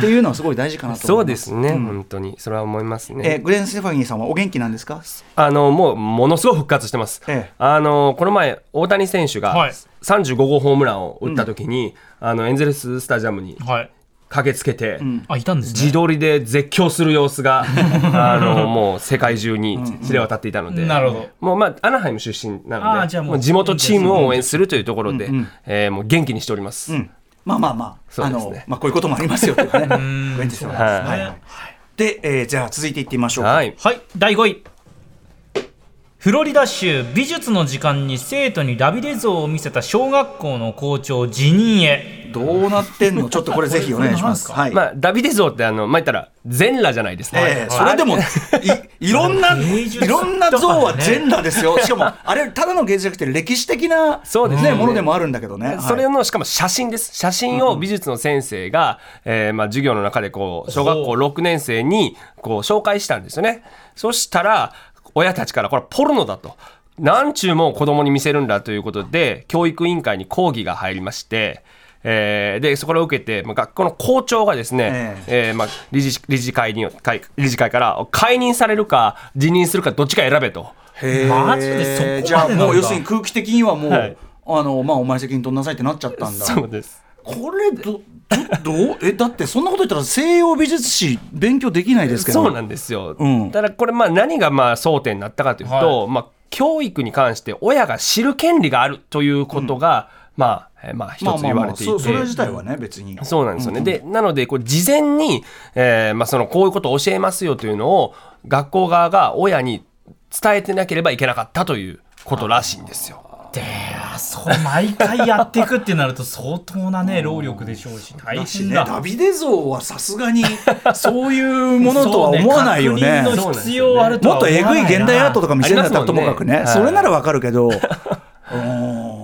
ていうのはすごい大事かなとそ思います。うですね、本当にそれは思いますね。えーグレン・ステファニーさんはお元気なんですか？あのもうものすごい復活してます。ええ。あのこの前大谷選手がはい。35号ホームランを打った時に、あのエンゼルススタジアムにはい。駆けつけて、あ、いたんですね。自撮りで絶叫する様子が <laughs> あのもう世界中に知れ渡っていたので、なるほど。もうまあアナハイム出身なのでもう地元チームを応援するというところで、えーもう元気にしております。うん。まあまあまあ、ね。のまあこういうこともありますよとか <laughs> ね。で、えーじゃあ続いていってみましょうか。はい、はい、第5位。フロリダ州美術の時間に生徒にダビデ像を見せた小学校の校長辞任へ。どうなってんの？ちょっとこれぜひお願いします。<laughs> はい。まあ、ダビデ像ってあの、まあ、言ったら全裸じゃないですか、ええそれでもいいろんないろんな像は全裸ですよ。しかも <laughs> あれただの芸術じゃなくて歴史的なそうですねねものでもあるんだけどね。それはいのしかも写真です写真を美術の先生が、えーまあ、授業の中でこう小学校6年生にこう紹介したんですよねそしたら親たちからこれポルノだと。何中も子供に見せるんだということで教育委員会に抗議が入りましてえーでそこを受けて、まあ、学校の校長がですね、えーまあ、理事理事会に会理事会から解任されるか辞任するかどっちか選べと。マジでそこまでなんだ。じゃあもう要するに空気的にはもう、はい。あのまあお前責任取んなさいってなっちゃったんだ。そうです。これどどどう？えだってそんなこと言ったら西洋美術史勉強できないですけど。そうなんですよ。うんただこれまあ何がまあ争点になったかというと、まあ教育に関して親が知る権利があるということが、まあえーまあ一つ言われていて、そそれ自体はね別に。そうなんですよね。で、なので、こう事前に、えーまあ、そのこういうことを教えますよというのを、学校側が親に伝えてなければいけなかったということらしいんですよ。で、そう、毎回やっていくってなると相当なね、労力でしょうし、大変だ。ねダビデ像はさすがにそういうものとは思わないよね。そう確認の必要あるとはもっとえぐい現代アートとか見せるんだったらともかくね、はい。それならわかるけど、<laughs>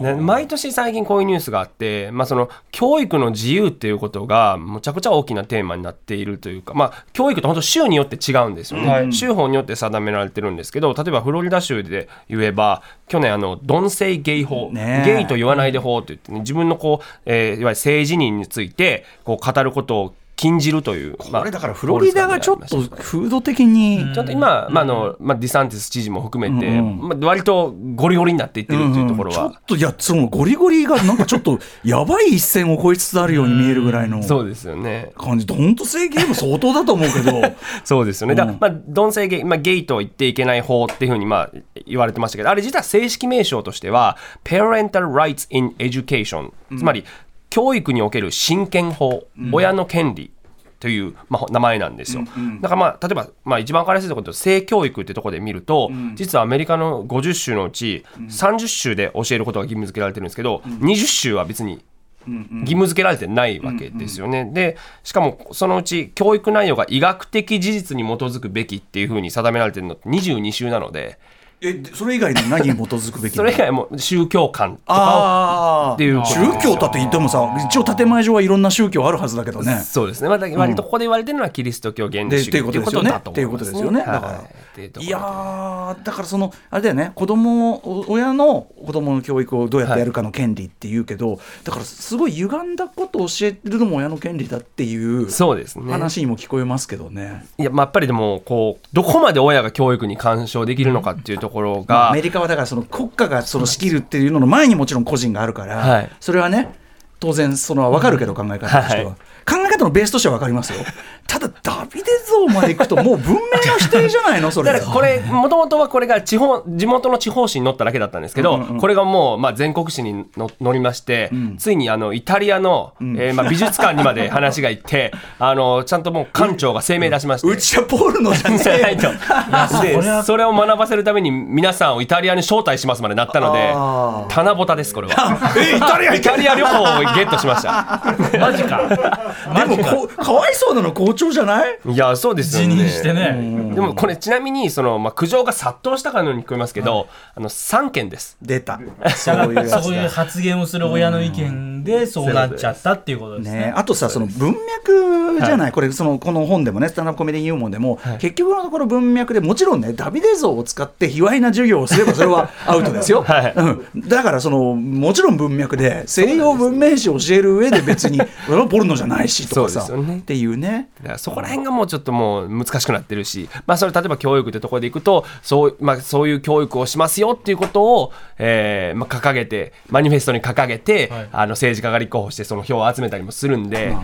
ね毎年最近こういうニュースがあって、まあ、その教育の自由っていうことがむちゃくちゃ大きなテーマになっているというか、まあ、教育って本当州によって違うんですよね、州法によって定められてるんですけど例えばフロリダ州で言えば去年あのドンセイゲイ法、ねえ。ゲイと言わないで法といって、ね、自分のこう、えーいわゆる性自認についてこう語ることを禁じるという、まあこれだからフロリダがちょっと風土的に、ちょっと今、まああのまあ、ディサンティス知事も含めて、うんまあ、割とゴリゴリになっていってるというところは、ちょっといやそのゴリゴリがなんかちょっとやばい一線を越えつつあるように見えるぐらいの <laughs> そうですよね。感じ。本当制ゲーム相当だと思うけど。<laughs> そうですよね。だうん。まあ、同性ゲイ、まあ、ゲイと言っていけない法っていうふうに、まあ、言われてましたけど、あれ実は正式名称としては、Parental Rights in Education、つまり、教育における親権法、親の権利。という、まあ、名前なんですよ。だからまあ例えば、まあ、一番分かりやすいところで性教育ってところで見ると、実はアメリカの50州のうち30州で教えることが義務付けられてるんですけど、20州は別に義務付けられてないわけですよね。でしかもそのうち教育内容が医学的事実に基づくべきっていうふうに定められてるのって22週なのでえそれ以外に何に基づくべきそれ以外も宗教観とかっていう。宗教だって言ってもさ一応建前上はいろんな宗教あるはずだけどね。そうですね、まあ、だ割とここで言われてるのはキリスト教原理主でっていう義っっていうことだとていうことですよね。だから、はいいやーだからそのあれだよね。子供お親の子供の教育をどうやってやるかの権利っていうけど、だからすごい歪んだことを教えるのも親の権利だっていうそうですね。話にも聞こえますけどね。いや、まあ、やっぱりでもこうどこまで親が教育に干渉できるのかっていうところまあが、アメリカはだからその国家がその仕切るっていうのの前にもちろん個人があるから、はい。それはね当然その分かるけど考え方としては、はい。考え方のベースとしては分かりますよ。ただダビデ像までいくともう文明の否定じゃないの？そ <laughs> れだからこれ。もともとはこれが地方地元の地方紙に載っただけだったんですけど、これがもうまあ全国紙にの載りまして、ついにあのイタリアの、えーまあ美術館にまで話が行って <laughs> あのちゃんともう館長が声明出しまして。うちはポールのじゃないと。<laughs> それを学ばせるために皆さんをイタリアに招待しますまでなったのであ棚ぼたですこれは。えイタリアイタリア旅行をゲットしました。マジか。でもこかわいそうなの校長じゃない？いやそうですよね。辞任してね。でもこれちなみにその、まあ、苦情が殺到したかのように聞こえますけど、あの3件です。出た。そういうそういう発言をする親の意見でそうなっちゃったっていうことですね。ね、あとさその文脈じゃない、これそのこの本でもねスタンダップコメディ入門でも、結局のところ文脈でもちろんねダビデ像を使って卑猥な授業をすればそれはアウトですよ、<laughs> はい。うん、だからそのもちろん文脈で西洋文明史を教える上で別にそれはポルノじゃないしとかさ、そうですよね。っていうね。そこら辺がもうちょっともう難しくなってるし、まあ、それ例えば教育ってところでいくとそう,、まあ、そういう教育をしますよっていうことを、えーまあ、掲げてマニフェストに掲げて、はい。あの政治家が立候補してその票を集めたりもするんで、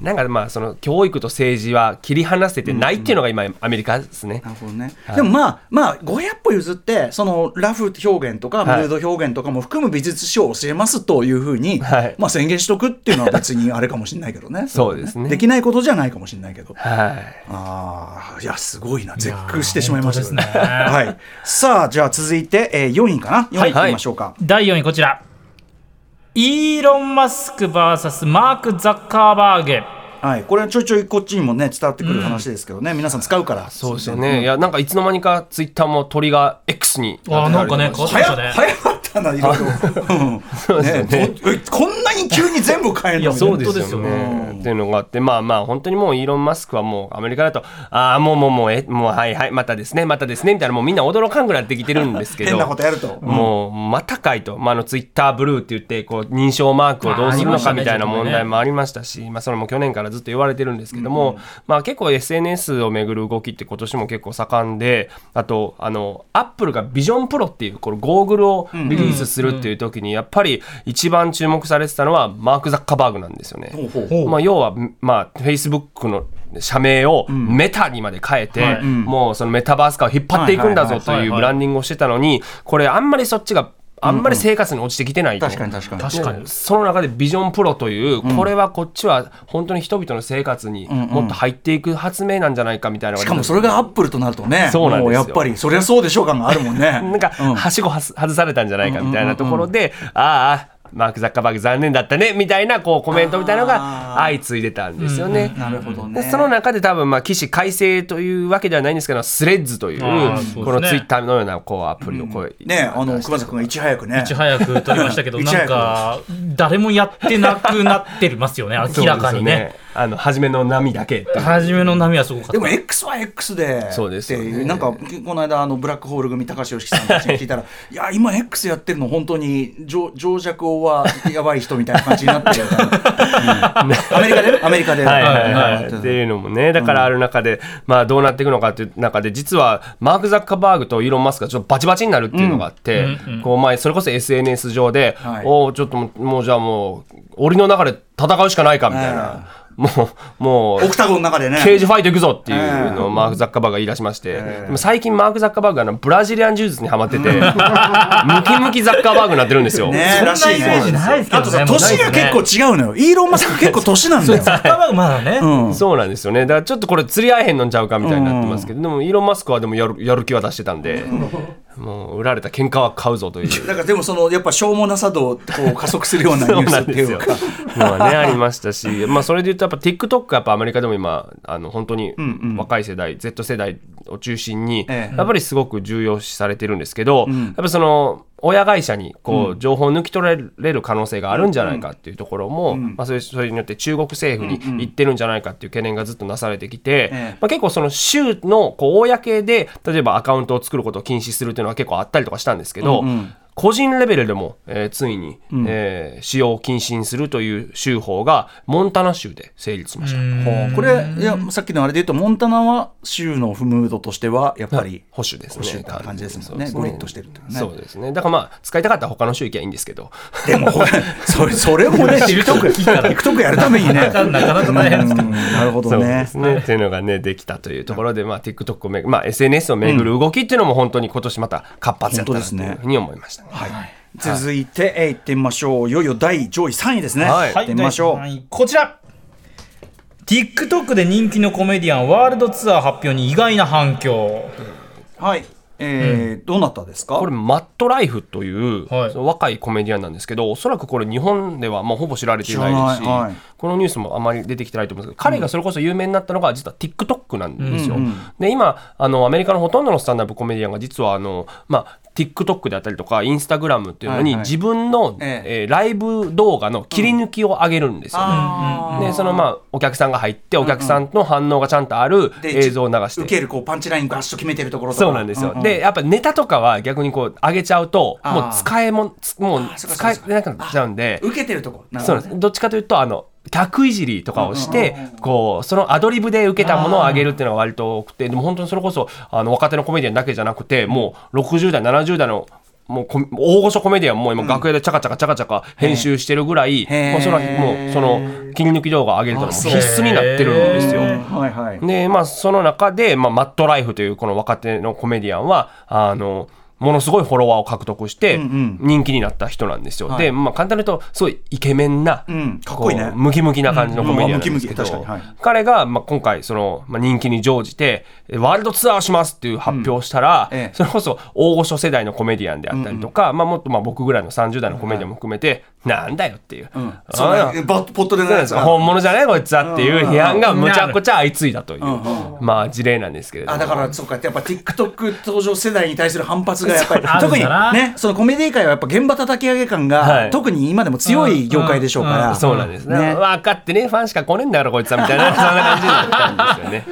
なんかまあその教育と政治は切り離せてないっていうのが今アメリカですね。なるほどね、でもまあまあ500歩譲ってそのラフ表現とかムはいード表現とかも含む美術書を教えますというふうに、はい。まあ宣言しとくっていうのは別にあれかもしれないけどね。そうですね。できないことじゃないかもしれないけどはい。ああいやすごいな。絶句してしまいましたね。はい。さあじゃあ続いて、えー、4位かな？4位い。ってみましょうか、第4位こちらイーロン・マスク VS マーク・ザッカーバーグはい、これはちょいちょいこっちにもね伝わってくる話ですけどね、皆さん使うから。そうですよね、いやなんかいつの間にかツイッターも鳥が X にあーなんかね変わってましたね。早かったないろいろ、うん。<laughs> ね。こえ <laughs> こんなに急に全部変えるのいやそうですよね。っていうのがあって、まあまあ、本当にもうイーロン・マスクはもうアメリカだと、ああ、もうもうもう、え、もうはいはい、またですね、またですね、みたいな、もうみんな驚かんくなってきてるんですけど、<laughs> 変なことやると。もう、またかいと、まあ、あのツイッターブルーって言って、こう認証マークをどうするのかみたいな問題もありましたし、まあ、それも去年からずっと言われてるんですけども、まあ、結構 SNS をめぐる動きって今年も結構盛んで、あと、あの、アップルがビジョンプロっていう、このゴーグルをリリースするっていう時に、やっぱり一番注目されてたのは、マーク・ザッカーバーグなんですよね。ほうほうまあ、要は、まあ、Facebook の社名をメタにまで変えて、はい。もうそのメタバース化を引っ張っていくんだぞとはいうブランディングをしてたのに、これあんまりそっちがあんまり生活に落ちてきてないと。確かに確かに。確かに。でその中でビジョンプロという、これはこっちは本当に人々の生活にもっと入っていく発明なんじゃないかみたいなのがしかもそれがアップルとなるとねそうなんですやっぱりそりゃそうでしょう感があるもんね。<laughs> なんか、はしごはす外されたんじゃないかみたいなところで、ああ、マーク・ザッカーバーグ残念だったねみたいなこうコメントみたいなのが相次いでたんですよね。なるほどね。でその中で多分まあ起死改正というわけではないんですけどスレッズというこのツイッターのようなこうアプリをこうねあの熊崎君がいち早くね。いち早く取りましたけど <laughs> なんか誰もやってなくなってますよね。明らかにね。あの初めの波だけ初めの波はすごかった。でも X は X で。そうです。よねなんかこの間あのブラックホール組高橋良樹さんたちに聞いたらいや今 X やってるの本当に情情弱王はやばい人みたいな感じになってるよ、うん。アメリカでね？<laughs> アメリカで、はいはいはい、うん。っていうのもねだからある中で、まあどうなっていくのかっていう中で実はマーク・ザッカーバーグとイーロン・マスクがちょっとバチバチになるっていうのがあって、こうまあそれこそ SNS 上で、はい。おおちょっともうもうじゃあもう檻の中で戦うしかないかみたいな、もうもうオクタゴンの中でね。ケージファイト行くぞっていうのをマーク・ザッカーバーグが言い出しまして、でも最近マーク・ザッカーバーグがブラジリアン柔術にハマってて <laughs> ムキムキザッカーバーグになってるんですよ。ねそんなイメージないですけあとさどねもうない年が結構違うのよイーロン・マスク結構年なんだよ。ザッカーバーグまだね、うん。そうなんですよね。だからちょっとこれ釣り合えへんのんちゃうかみたいになってますけど、でもイーロン・マスクはでもやるやる気は出してたんで、もう売られた喧嘩は買うぞという。<laughs> なんかでもそのやっぱしょうもなさ度をこう加速するような <laughs> ニュースっていうか。のはねありましたし、<laughs> まあ、それで言うとやっぱ TikTok やっぱアメリカでも今あの本当に若い世代、Z 世代を中心にええ。やっぱりすごく重要視されてるんですけど、やっぱその親会社にこう情報を抜き取られる可能性があるんじゃないかっていうところも、まあ、それそれによって中国政府に言ってるんじゃないかっていう懸念がずっとなされてきて、ええまあ、結構その州のこう公で例えばアカウントを作ることを禁止するっていうのは結構あったりとかしたんですけど、個人レベルでも、えーついに、えー使用を禁止にするという州法がモンタナ州で成立しました。これいやさっきのあれで言うとモンタナは州のムードとしてはやっぱり保守ですね。保守って感じですもんね。そうですゴリッとしてるっていうね。そうですね。だからまあ、使いたかったら他の州行きゃいいんですけど。でもそれそれもね TikTok TikTok やるためにね。なかなか大変ですけどうん。なるほどそうでね。すね。っていうのがね、できたというところで、まあ、TikTok をめぐ、まあ、SNS をめぐる動きっていうのも本当に今年また活発やったなというふうに思いました。ね。はい。続いて、えー、いってみましょう。いよいよ第上位3位ですね、はい。い、ってみましょう、第三位こちら。TikTok で人気のコメディアンワールドツアー発表に意外な反響。はい。えーどうなったですか？これマットライフという、はい。その若いコメディアンなんですけどおそらくこれ日本ではもうほぼ知られていないですし、はいこのニュースもあまり出てきてないと思うんですけど彼がそれこそ有名になったのが実は TikTok なんですよ。で今あのアメリカのほとんどのスタンダップコメディアンが実はあの、まあ TikTok であったりとかインスタグラムっていうのに自分の、ええ。ーライブ動画の切り抜きを上げるんですよね。でそのまあお客さんが入ってお客さんの反応がちゃんとあるで映像を流して。受けるこうパンチラインガッと決めてるところとか。そうなんですよ、でやっぱネタとかは逆にこう上げちゃうともう使えもつもう使えなくなっちゃうんで。受けてるとこ。そうなんです。どっちかというとあの客いじりとかをして、こうそのアドリブで受けたものを上げるっていうのが割と多くてでも本当にそれこそあの若手のコメディアンだけじゃなくてもう60代70代のもうコ大御所コメディアンも今楽屋でチャカチャカチャカチャカ編集してるぐらい、もうそのもうその切り抜き動画を上げると必須になってるんですよ。で、まあ、その中で、まあ、マットライフというこの若手のコメディアンは、あの、ものすごいフォロワーを獲得して人気になった人なんですよ。で、まあ、簡単に言うとすごいイケメンな、ん。かっこいいね。うムキムキな感じのコメディアンなんですけどにはい彼が、まあ、今回その、まあ、人気に乗じてえワールドツアーしますっていう発表をしたら、ええ。それこそ大御所世代のコメディアンであったりとか、まあ、もっとまあ僕ぐらいの30代のコメディアンも含めて、なんだよっていう。そうあねバポットでなんですよ本物じゃないこいつはっていう批判がむちゃくちゃ相次いだという、まあ事例なんですけれども。あだからそうか。やっぱ TikTok 登場世代に対する反発がやっぱり特にねそのコメディ界はやっぱ現場叩き上げ感が、はい。特に今でも強い業界でしょうから、そうなんですね。ね。分かってね、ファンしか来ねえんだから、こいつはみたいな、<laughs> そんな感じになったんですよね。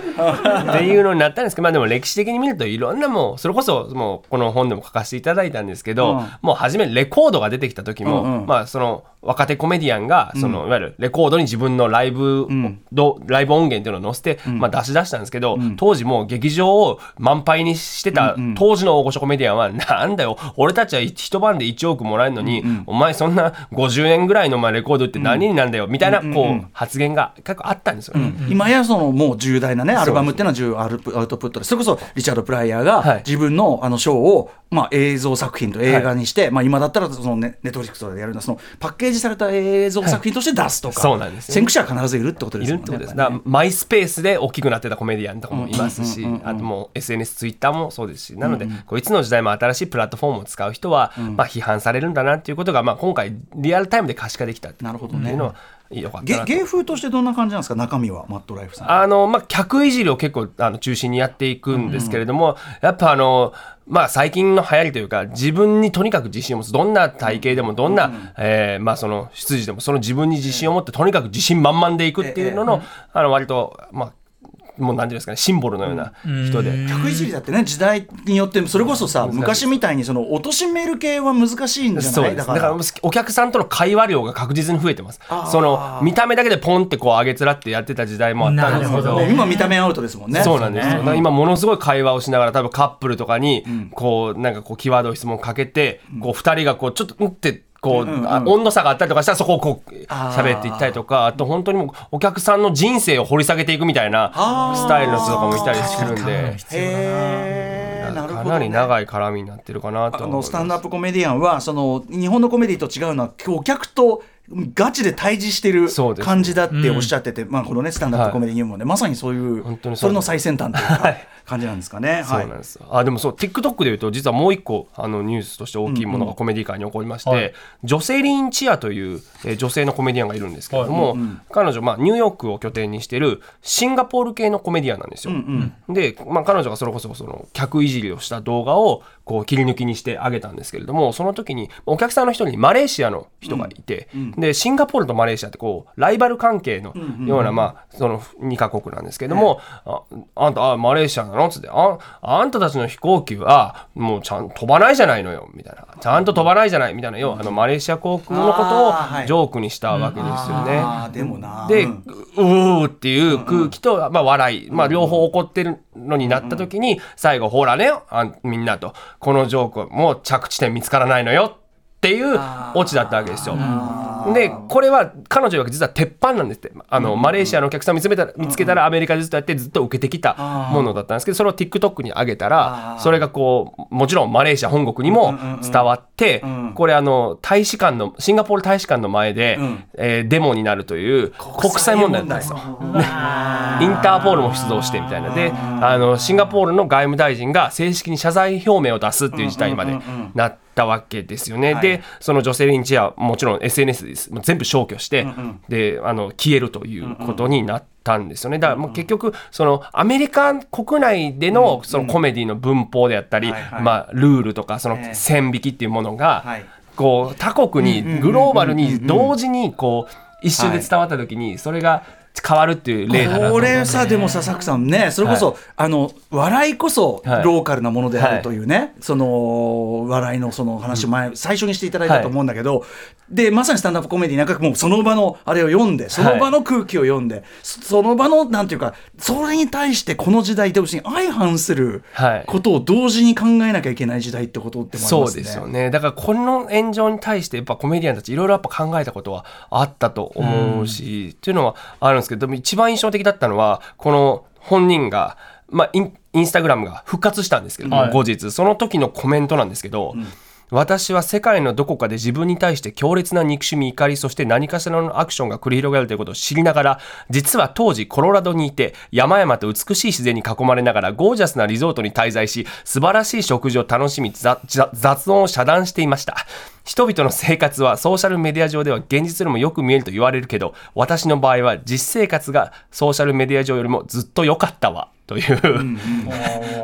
っていうのになったんですけど、まあでも歴史的に見ると、いろんなもう、それこそ、もう、この本でも書かせていただいたんですけど、うん。もう初めレコードが出てきた時も、まあその、若手コメディアンが、その、いわゆるレコードに自分のライブ、どライブ音源っていうのを載せて、まあ出し出したんですけど、当時もう劇場を満杯にしてた、当時の大御所コメディアンは、<laughs> なんだよ、俺たちは一晩で1億もらえるのに、お前そんな50円ぐらいのまあレコードって何になんだよ、みたいな、こう、発言が結構あったんですよね。今やそのもう重大なねアルバムっていうのはアルプアウトプットでそれこそリチャード・プライヤーがはい。自分のあのショーを、まあ、映像作品と映画にして、まあ、今だったらそのネネットフリックスとかでやるのはそのパッケージされた映像作品として出すとか、そうなんですよ。先駆者は必ずいるってことでいすもんねるってことです。だからマイスペースで大きくなってたコメディアンとかもいますし、あともう SNS、ツイッターもそうですし、なので、こういつの時代も新しいプラットフォームを使う人は、まあ批判されるんだなっていうことが、まあ今回リアルタイムで可視化できたってなるほどねいうのは良かった。芸芸風としてどんな感じなんですか？中身はマットライフさんあの、まあ、客いじりを結構あの中心にやっていくんですけれども、やっぱあの、まあ、最近の流行りというか、自分にとにかく自信を持つ。どんな体型でも、どんな、えーまあ、その、出自でも、その自分に自信を持って、とにかく自信満々でいくっていうのの、あの、割と、まあ、もうなんていうんですかね、シンボルのような人で。客いじりだってね時代によってそれこそさ昔みたいにその貶める系は難しいんじゃない？だかだかららお客さんとの会話量が確実に増えてます。その見た目だけでポンってこう上げつらってやってた時代もあったんですけど。今見た目アウトですもんね。そうなんです。よ。だから今ものすごい会話をしながら多分カップルとかにこうなんかこうキーワードを質問かけてこう二人がこうちょっとうんってこうあ温度差があったりとかしたらそこをこう喋っていったりとかあと本当にもうお客さんの人生を掘り下げていくみたいなスタイルの人とかもいたりするんで。かなり長い絡みになってるかなとあ思います。のスタンドアップコメディアンはその日本のコメディと違うのはお客とガチで対峙してる感じだっておっしゃってて、まあこのねスタンダップコメディにもね、まさにそういう本当にそれの最先端というか感じなんですかね。そうはいなんですあでもそう TikTok でいうと実はもう一個あのニュースとして大きいものがコメディ界に起こりまして、はい。ジョセリン・チアという、えー女性のコメディアンがいるんですけれども、彼女、まあ、ニューヨークを拠点にしているシンガポール系のコメディアンなんですよ。で、まあ、彼女がそれこそその客いじりをした動画をこう切り抜きにしてあげたんですけれどもその時にお客さんの一人にマレーシアの人がいて、でシンガポールとマレーシアってこうライバル関係のような、まあ、その2カ国なんですけれども、ああんたあマレーシアなの？っつってああんたたちの飛行機はもうちゃんと飛ばないじゃないのよ。みたいな。ちゃんと飛ばないじゃない。みたいな。要はあのマレーシア航空のことをジョークにしたわけですよね。あーでもな。で、ううんーっていう空気と、まあ、笑い、まあ、両方怒ってるのになった時に、最後、ほらねあん、みんなと、このジョークはもう着地点見つからないのよっていうオチだったわけですよ。で、これは彼女は実は鉄板なんですって。あの、マレーシアのお客さん見つめたら見つけたらアメリカでずっとやってずっと受けてきたものだったんですけど、それを TikTok に上げたら、それがこう、もちろんマレーシア本国にも伝わって、これあの、大使館の、シンガポール大使館の前で、えーデモになるという国際問題なんですよ。インターポールも出動してみたいな。であのシンガポールの外務大臣が正式に謝罪表明を出すっていう事態までなったわけですよね。でそのジョセリン・チアもちろん SNS です全部消去して、であの消えるということになったんですよね。だからもう結局そのアメリカ国内でのそのコメディの文法であったり、はいはい。まあ、ルールとかそのええ。線引きっていうものが、はい。こう他国にグローバルに同時にこう一瞬で伝わった時にそれが変わるっていう例だなとこれさでもさサクさんねそれこそ、あの笑いこそはい。ローカルなものであるというね、その笑いのその話を前、最初にしていただいたと思うんだけど、でまさにスタンダップコメディなんかもうその場のあれを読んでその場の空気を読んで、そその場のなんていうかそれに対してこの時代でに相反するはい。ことを同時に考えなきゃいけない時代ってことってもありますね。そうですよね。だからこの炎上に対してやっぱコメディアンたちいろいろやっぱ考えたことはあったと思うし、っていうのはあるんですけどでも一番印象的だったのはこの本人が、まあ、インインスタグラムが復活したんですけども、はい。後日。その時のコメントなんですけど、私は世界のどこかで自分に対して強烈な憎しみ怒りそして何かしらのアクションが繰り広げられていることを知りながら実は当時コロラドにいて山々と美しい自然に囲まれながらゴージャスなリゾートに滞在し素晴らしい食事を楽しみ雑音を遮断していました人々の生活はソーシャルメディア上では現実よりもよく見えると言われるけど私の場合は実生活がソーシャルメディア上よりもずっと良かったわ。という、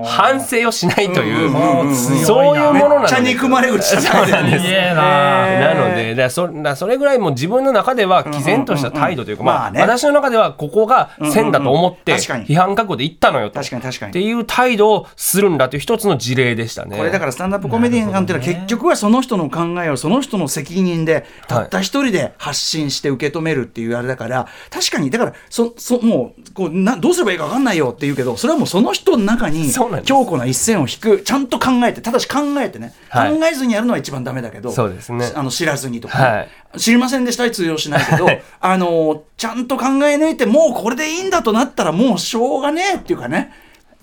反省をしないという、そういうものなのめっちゃ憎まれ口じゃなんです。ななので、だそそれぐらいもう自分の中では毅然とした態度というか、まあ、まあね。私の中ではここが線だと思って、批判覚悟で言ったのよと。確かに確かに。っていう態度をするんだという一つの事例でしたね。これだからスタンダップコメディアンっていうのは結局はその人の考えをその人の責任でたった一人で発信して受け止めるっていうあれだから確かにだからそそもうこうなどうすればいいか分かんないよって言うけどそれはもうその人の中に強固な一線を引く。ちゃんと考えてただし考えてね、はい。考えずにやるのは一番ダメだけどそうですね。あの知らずにとかね、はい。知りませんでしたは通用しないけど、はい。<laughs> あのちゃんと考え抜いてもうこれでいいんだとなったらもうしょうがねえっていうかね。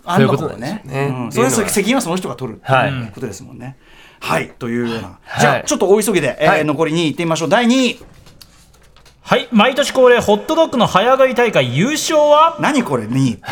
あんの方がね。そういうね。うん。それは責任はその人が取るってはい。いうことですもんね。はい。というような、はい。じゃあちょっと大急ぎで、えーはい。残り2位いってみましょう。第2位はい毎年恒例ホットドッグの早食い大会優勝は？何これ2位って。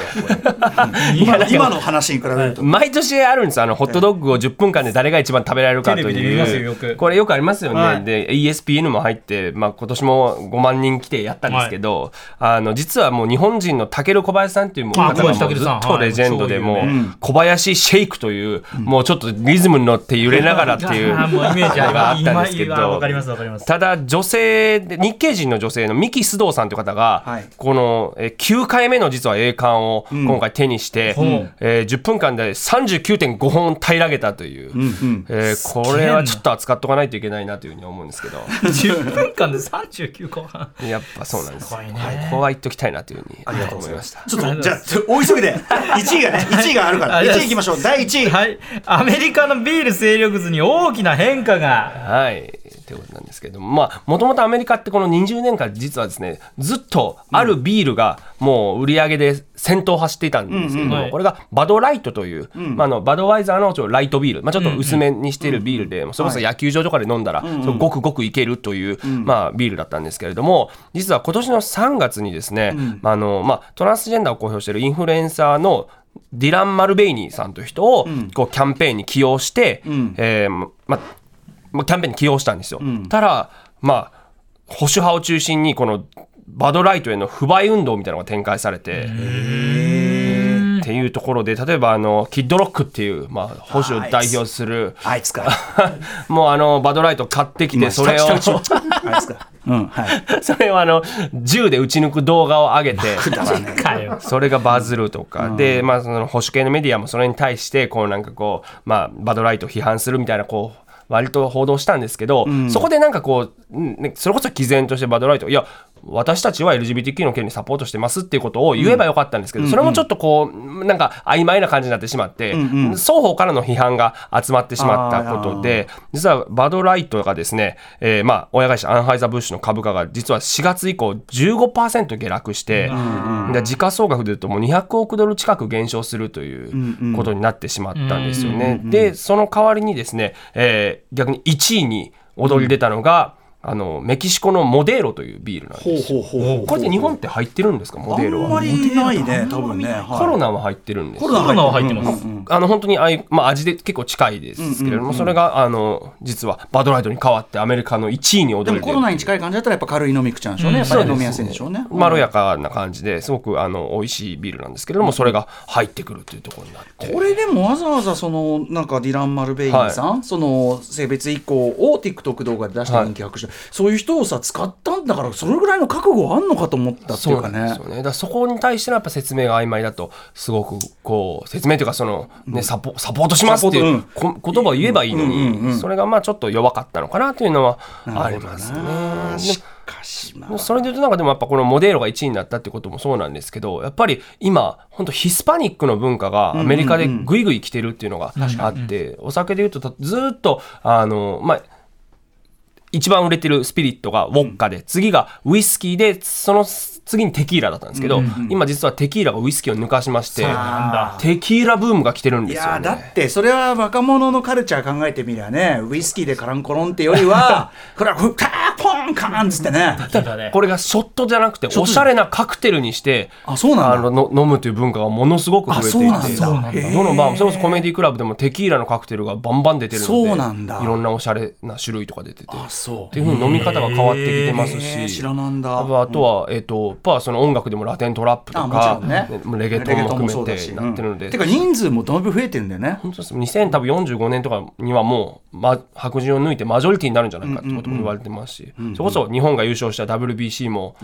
今の今の話に比べると、毎年あるんですあのホットドッグを10分間で誰が一番食べられるかという。これよくありますよね、はい。で ESPN も入って、まあ、今年も5万人来てやったんですけど、あの実はもう日本人のタケル小林さんっていうもうあ方がずっとレジェンドでも小林シェイクという、もうちょっとリズムに乗って揺れながらっていう <laughs> あーもうイメージありがあますったんですけどかりますわかります。ただ女性で日系人の女性の三木須藤さんという方が、はい。このえー9回目の実は栄冠を今回手にして、う。んえー10分間で39.5本平らげたという、えーこれはちょっと扱っとかないといけないなというふうに思うんですけど。10分間で39後半やっぱそうなんです。すねはい、ここは言っときたいなというふうに思いました。ちょっとじゃあ大急ぎで。1位がね <laughs> 1位があるから。あ1位いきましょう。第1位。はい。アメリカのビール勢力図に大きな変化が。はい、ということなんですけれども、まあ、もともとアメリカってこの20年間実はですね、ずっとあるビールがもう売り上げで先頭を走っていたんですけれども、これがバドライトという、まあ、あのバドワイザーのライトビール、まあ、ちょっと薄めにしているビールで、それこそ野球場とかで飲んだら、ごくごくいけるという、まあ、ビールだったんですけれども、実は今年の3月にですね、あのまあ、トランスジェンダーを公表しているインフルエンサーのディラン・マルベイニーさんという人を、こうキャンペーンに起用して、えーまあまあ、キャンペーンに起用したんですよ。ただ、まあ、保守派を中心にこのバドライトへの不買運動みたいなのが展開されて。っていうところで例えばあのキッドロックっていう、まあ、保守を代表するあいつか。<laughs> もうあのバドライト買ってきてそれをうんはい。それを <laughs> あの銃で撃ち抜く動画を上げて <laughs> それがバズるとか、で、まあ、その保守系のメディアもそれに対してこうなんかこう、まあ、バドライトを批判するみたいなこう割と報道したんですけど、そこでなんかこう、うんねそれこそ毅然としてバドライトいや私たちは LGBTQ の権利サポートしてますっていうことを言えばよかったんですけど、それもちょっとこうなんか曖昧な感じになってしまって、双方からの批判が集まってしまったことで実はバドライトがですね、えーまあ親会社アンハイザー・ブッシュの株価が実は4月以降15%下落して、で時価総額でいうともう200億ドル近く減少するということになってしまったんですよね。でその代わりにですね、えー逆に1位に躍り出たのが、あのメキシコのモデーロというビールなんですよ。ほうほうほうこれって日本って入ってるんですか？モデーロは。あんまりない。ね多分ねはい。コロナは入ってるんですよ。コロナは入ってます。あの本当にああいう、まあ、味で結構近いですけれども、それがあの実はバドライトに変わってアメリカの1位にで躍り出るもコロナに近い感じだったらやっぱ軽い飲み口なんでしょうね、やっぱり飲みやすいんでしょうね、まろやかな感じですごくあの美味しいビールなんですけれども、それが入ってくるというところになって。これでもわざわざそのなんかディラン・マルベイニーさん、その性別以降を TikTok 動画で出して人気博して、そういう人をさ使ったんだからそれぐらいの覚悟あんのかと思ったってそいううかね。なんですよね。だそこに対してのやっぱ説明が曖昧だとすごくこう説明というかそのねサポサポートしますっていうこ言葉を言えばいいのに、それがまあちょっと弱かったのかなというのはありますね。それで言うとなんかでもやっぱこのモデーロが1位になったってこともそうなんですけどやっぱり今本当ヒスパニックの文化がアメリカでぐいぐい来てるっていうのがあってお酒で言うとたずーっとあのまあ一番売れてるスピリットがウォッカで、次がウイスキーでその次にテキーラだったんですけど、今実はテキーラがウイスキーを抜かしましてテキーラブームが来てるんいですよやーだね。ってそれは若者のカルチャー考えてみりゃねウイスキーでカランコロンってよりは <laughs> これはふカーポンカーンっつってね。これがショットじゃなくておしゃれなカクテルにしてあそうなんだ。あのの飲むという文化がものすごく増えていて。あそうなんだ。へーどのバー。もそれこそコメディクラブでもテキーラのカクテルがバンバン出てるのでそうなんだ。いろんなおしゃれな種類とか出てて。あそう。っていうふうに飲み方が変わってきてますし。知らなんだ。あとあとは、えっとやっぱその音楽でもラテントラップとかね。レゲトンも含めてなってるので、うん。てか人数もだいぶ増えてるんだよね。本当です2045年とかにはもう、ま、白人を抜いてマジョリティになるんじゃないかってことも言われてますし、それこそ日本が優勝した WBC も、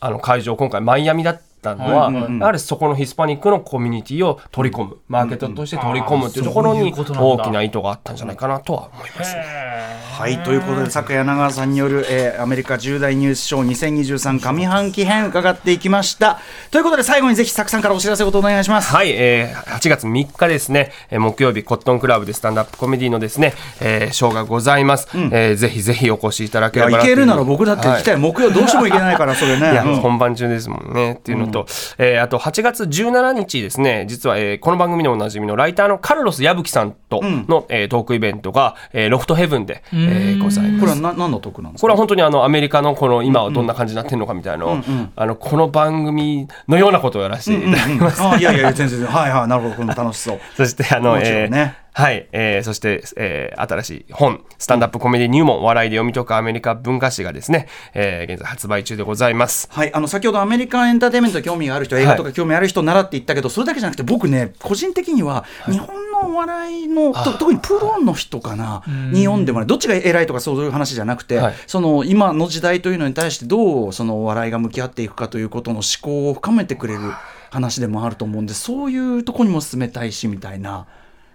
あの会場今回マイアミだったのは、やはりそこのヒスパニックのコミュニティを取り込む。マーケットとして取り込むっていうところに大きな意図があったんじゃないかなとは思います。ね。はいということで昨夜柳川さんによる、えーアメリカ重大ニュースショー2023上半期編伺っていきました。ということで最後にぜひサクさんからお知らせごとお願いします。はい、えー8月3日ですね、えー木曜日コットンクラブでスタンダップコメディのですね、えーショーがございます、えーぜひぜひお越しいただいければいう。や行けるなら僕だって行きたい、木曜どうしても行けないからそれね。いや、うん。本番中ですもんね。っていうのと、えーあと8月17日ですね実は、えーこの番組でおなじみのライターのカルロス矢吹さんとの、えートークイベントが、えーロフトヘブンで、えーございます。これはな何の得なんですか？これは本当にあのアメリカのこの今はどんな感じになってるのかみたいなのを、あのこの番組のようなことをやらせていただきます。あいやいや全然はいはいなるほど楽しそうそしてあの、もちろえーん。ねはい、えーそして、えー新しい本「スタンダップコメディ入門笑いで読み解くアメリカ文化史」がですね、えー現在発売中でございます。はい、あの先ほどアメリカンエンターテインメントに興味がある人、映画とか興味ある人ならって言ったけど、それだけじゃなくて、僕ね、個人的には、日本のお笑いの、と特にプロの人かな、に読んでもらう、どっちが偉いとかそういう話じゃなくて、はい。その今の時代というのに対して、どうそのお笑いが向き合っていくかということの思考を深めてくれる話でもあると思うんで、そういうとこにも進めたいしみたいな。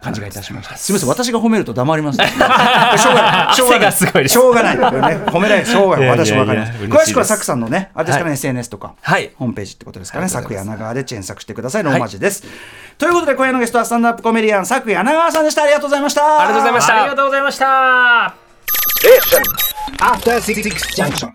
感じがいたしました。すみません、私が褒めると黙ります、ね。<laughs> しょうがない。しょうがない。すごしょうがない。ね、褒めない。しょうがない。私はわかります。詳しくはサクさんのね、あれですかね、SNS とか。はいホームページってことですかね、ありがとう昨ございます夜長で検索してください、ローマ字です。ということで、今夜のゲストはスタンダップコメディアン、昨夜長さんでした。ありがとうございました。ありがとうございましたありがとうございました After Six Junction.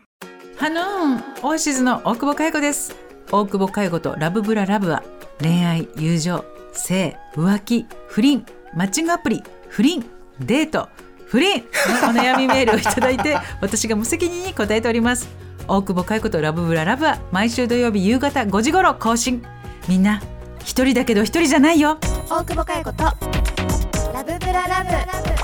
ハノーンオアシズの大久保佳代子です大久保佳代子とラブブララブは恋愛友情性浮気不倫マッチングアプリ不倫デート。不倫のお悩みメールをいただいて <laughs> 私が無責任に答えております。大久保佳代子とラブブララブは毎週土曜日夕方5時頃更新。みんな一人だけど一人じゃないよ。大久保佳代子とラブブララブ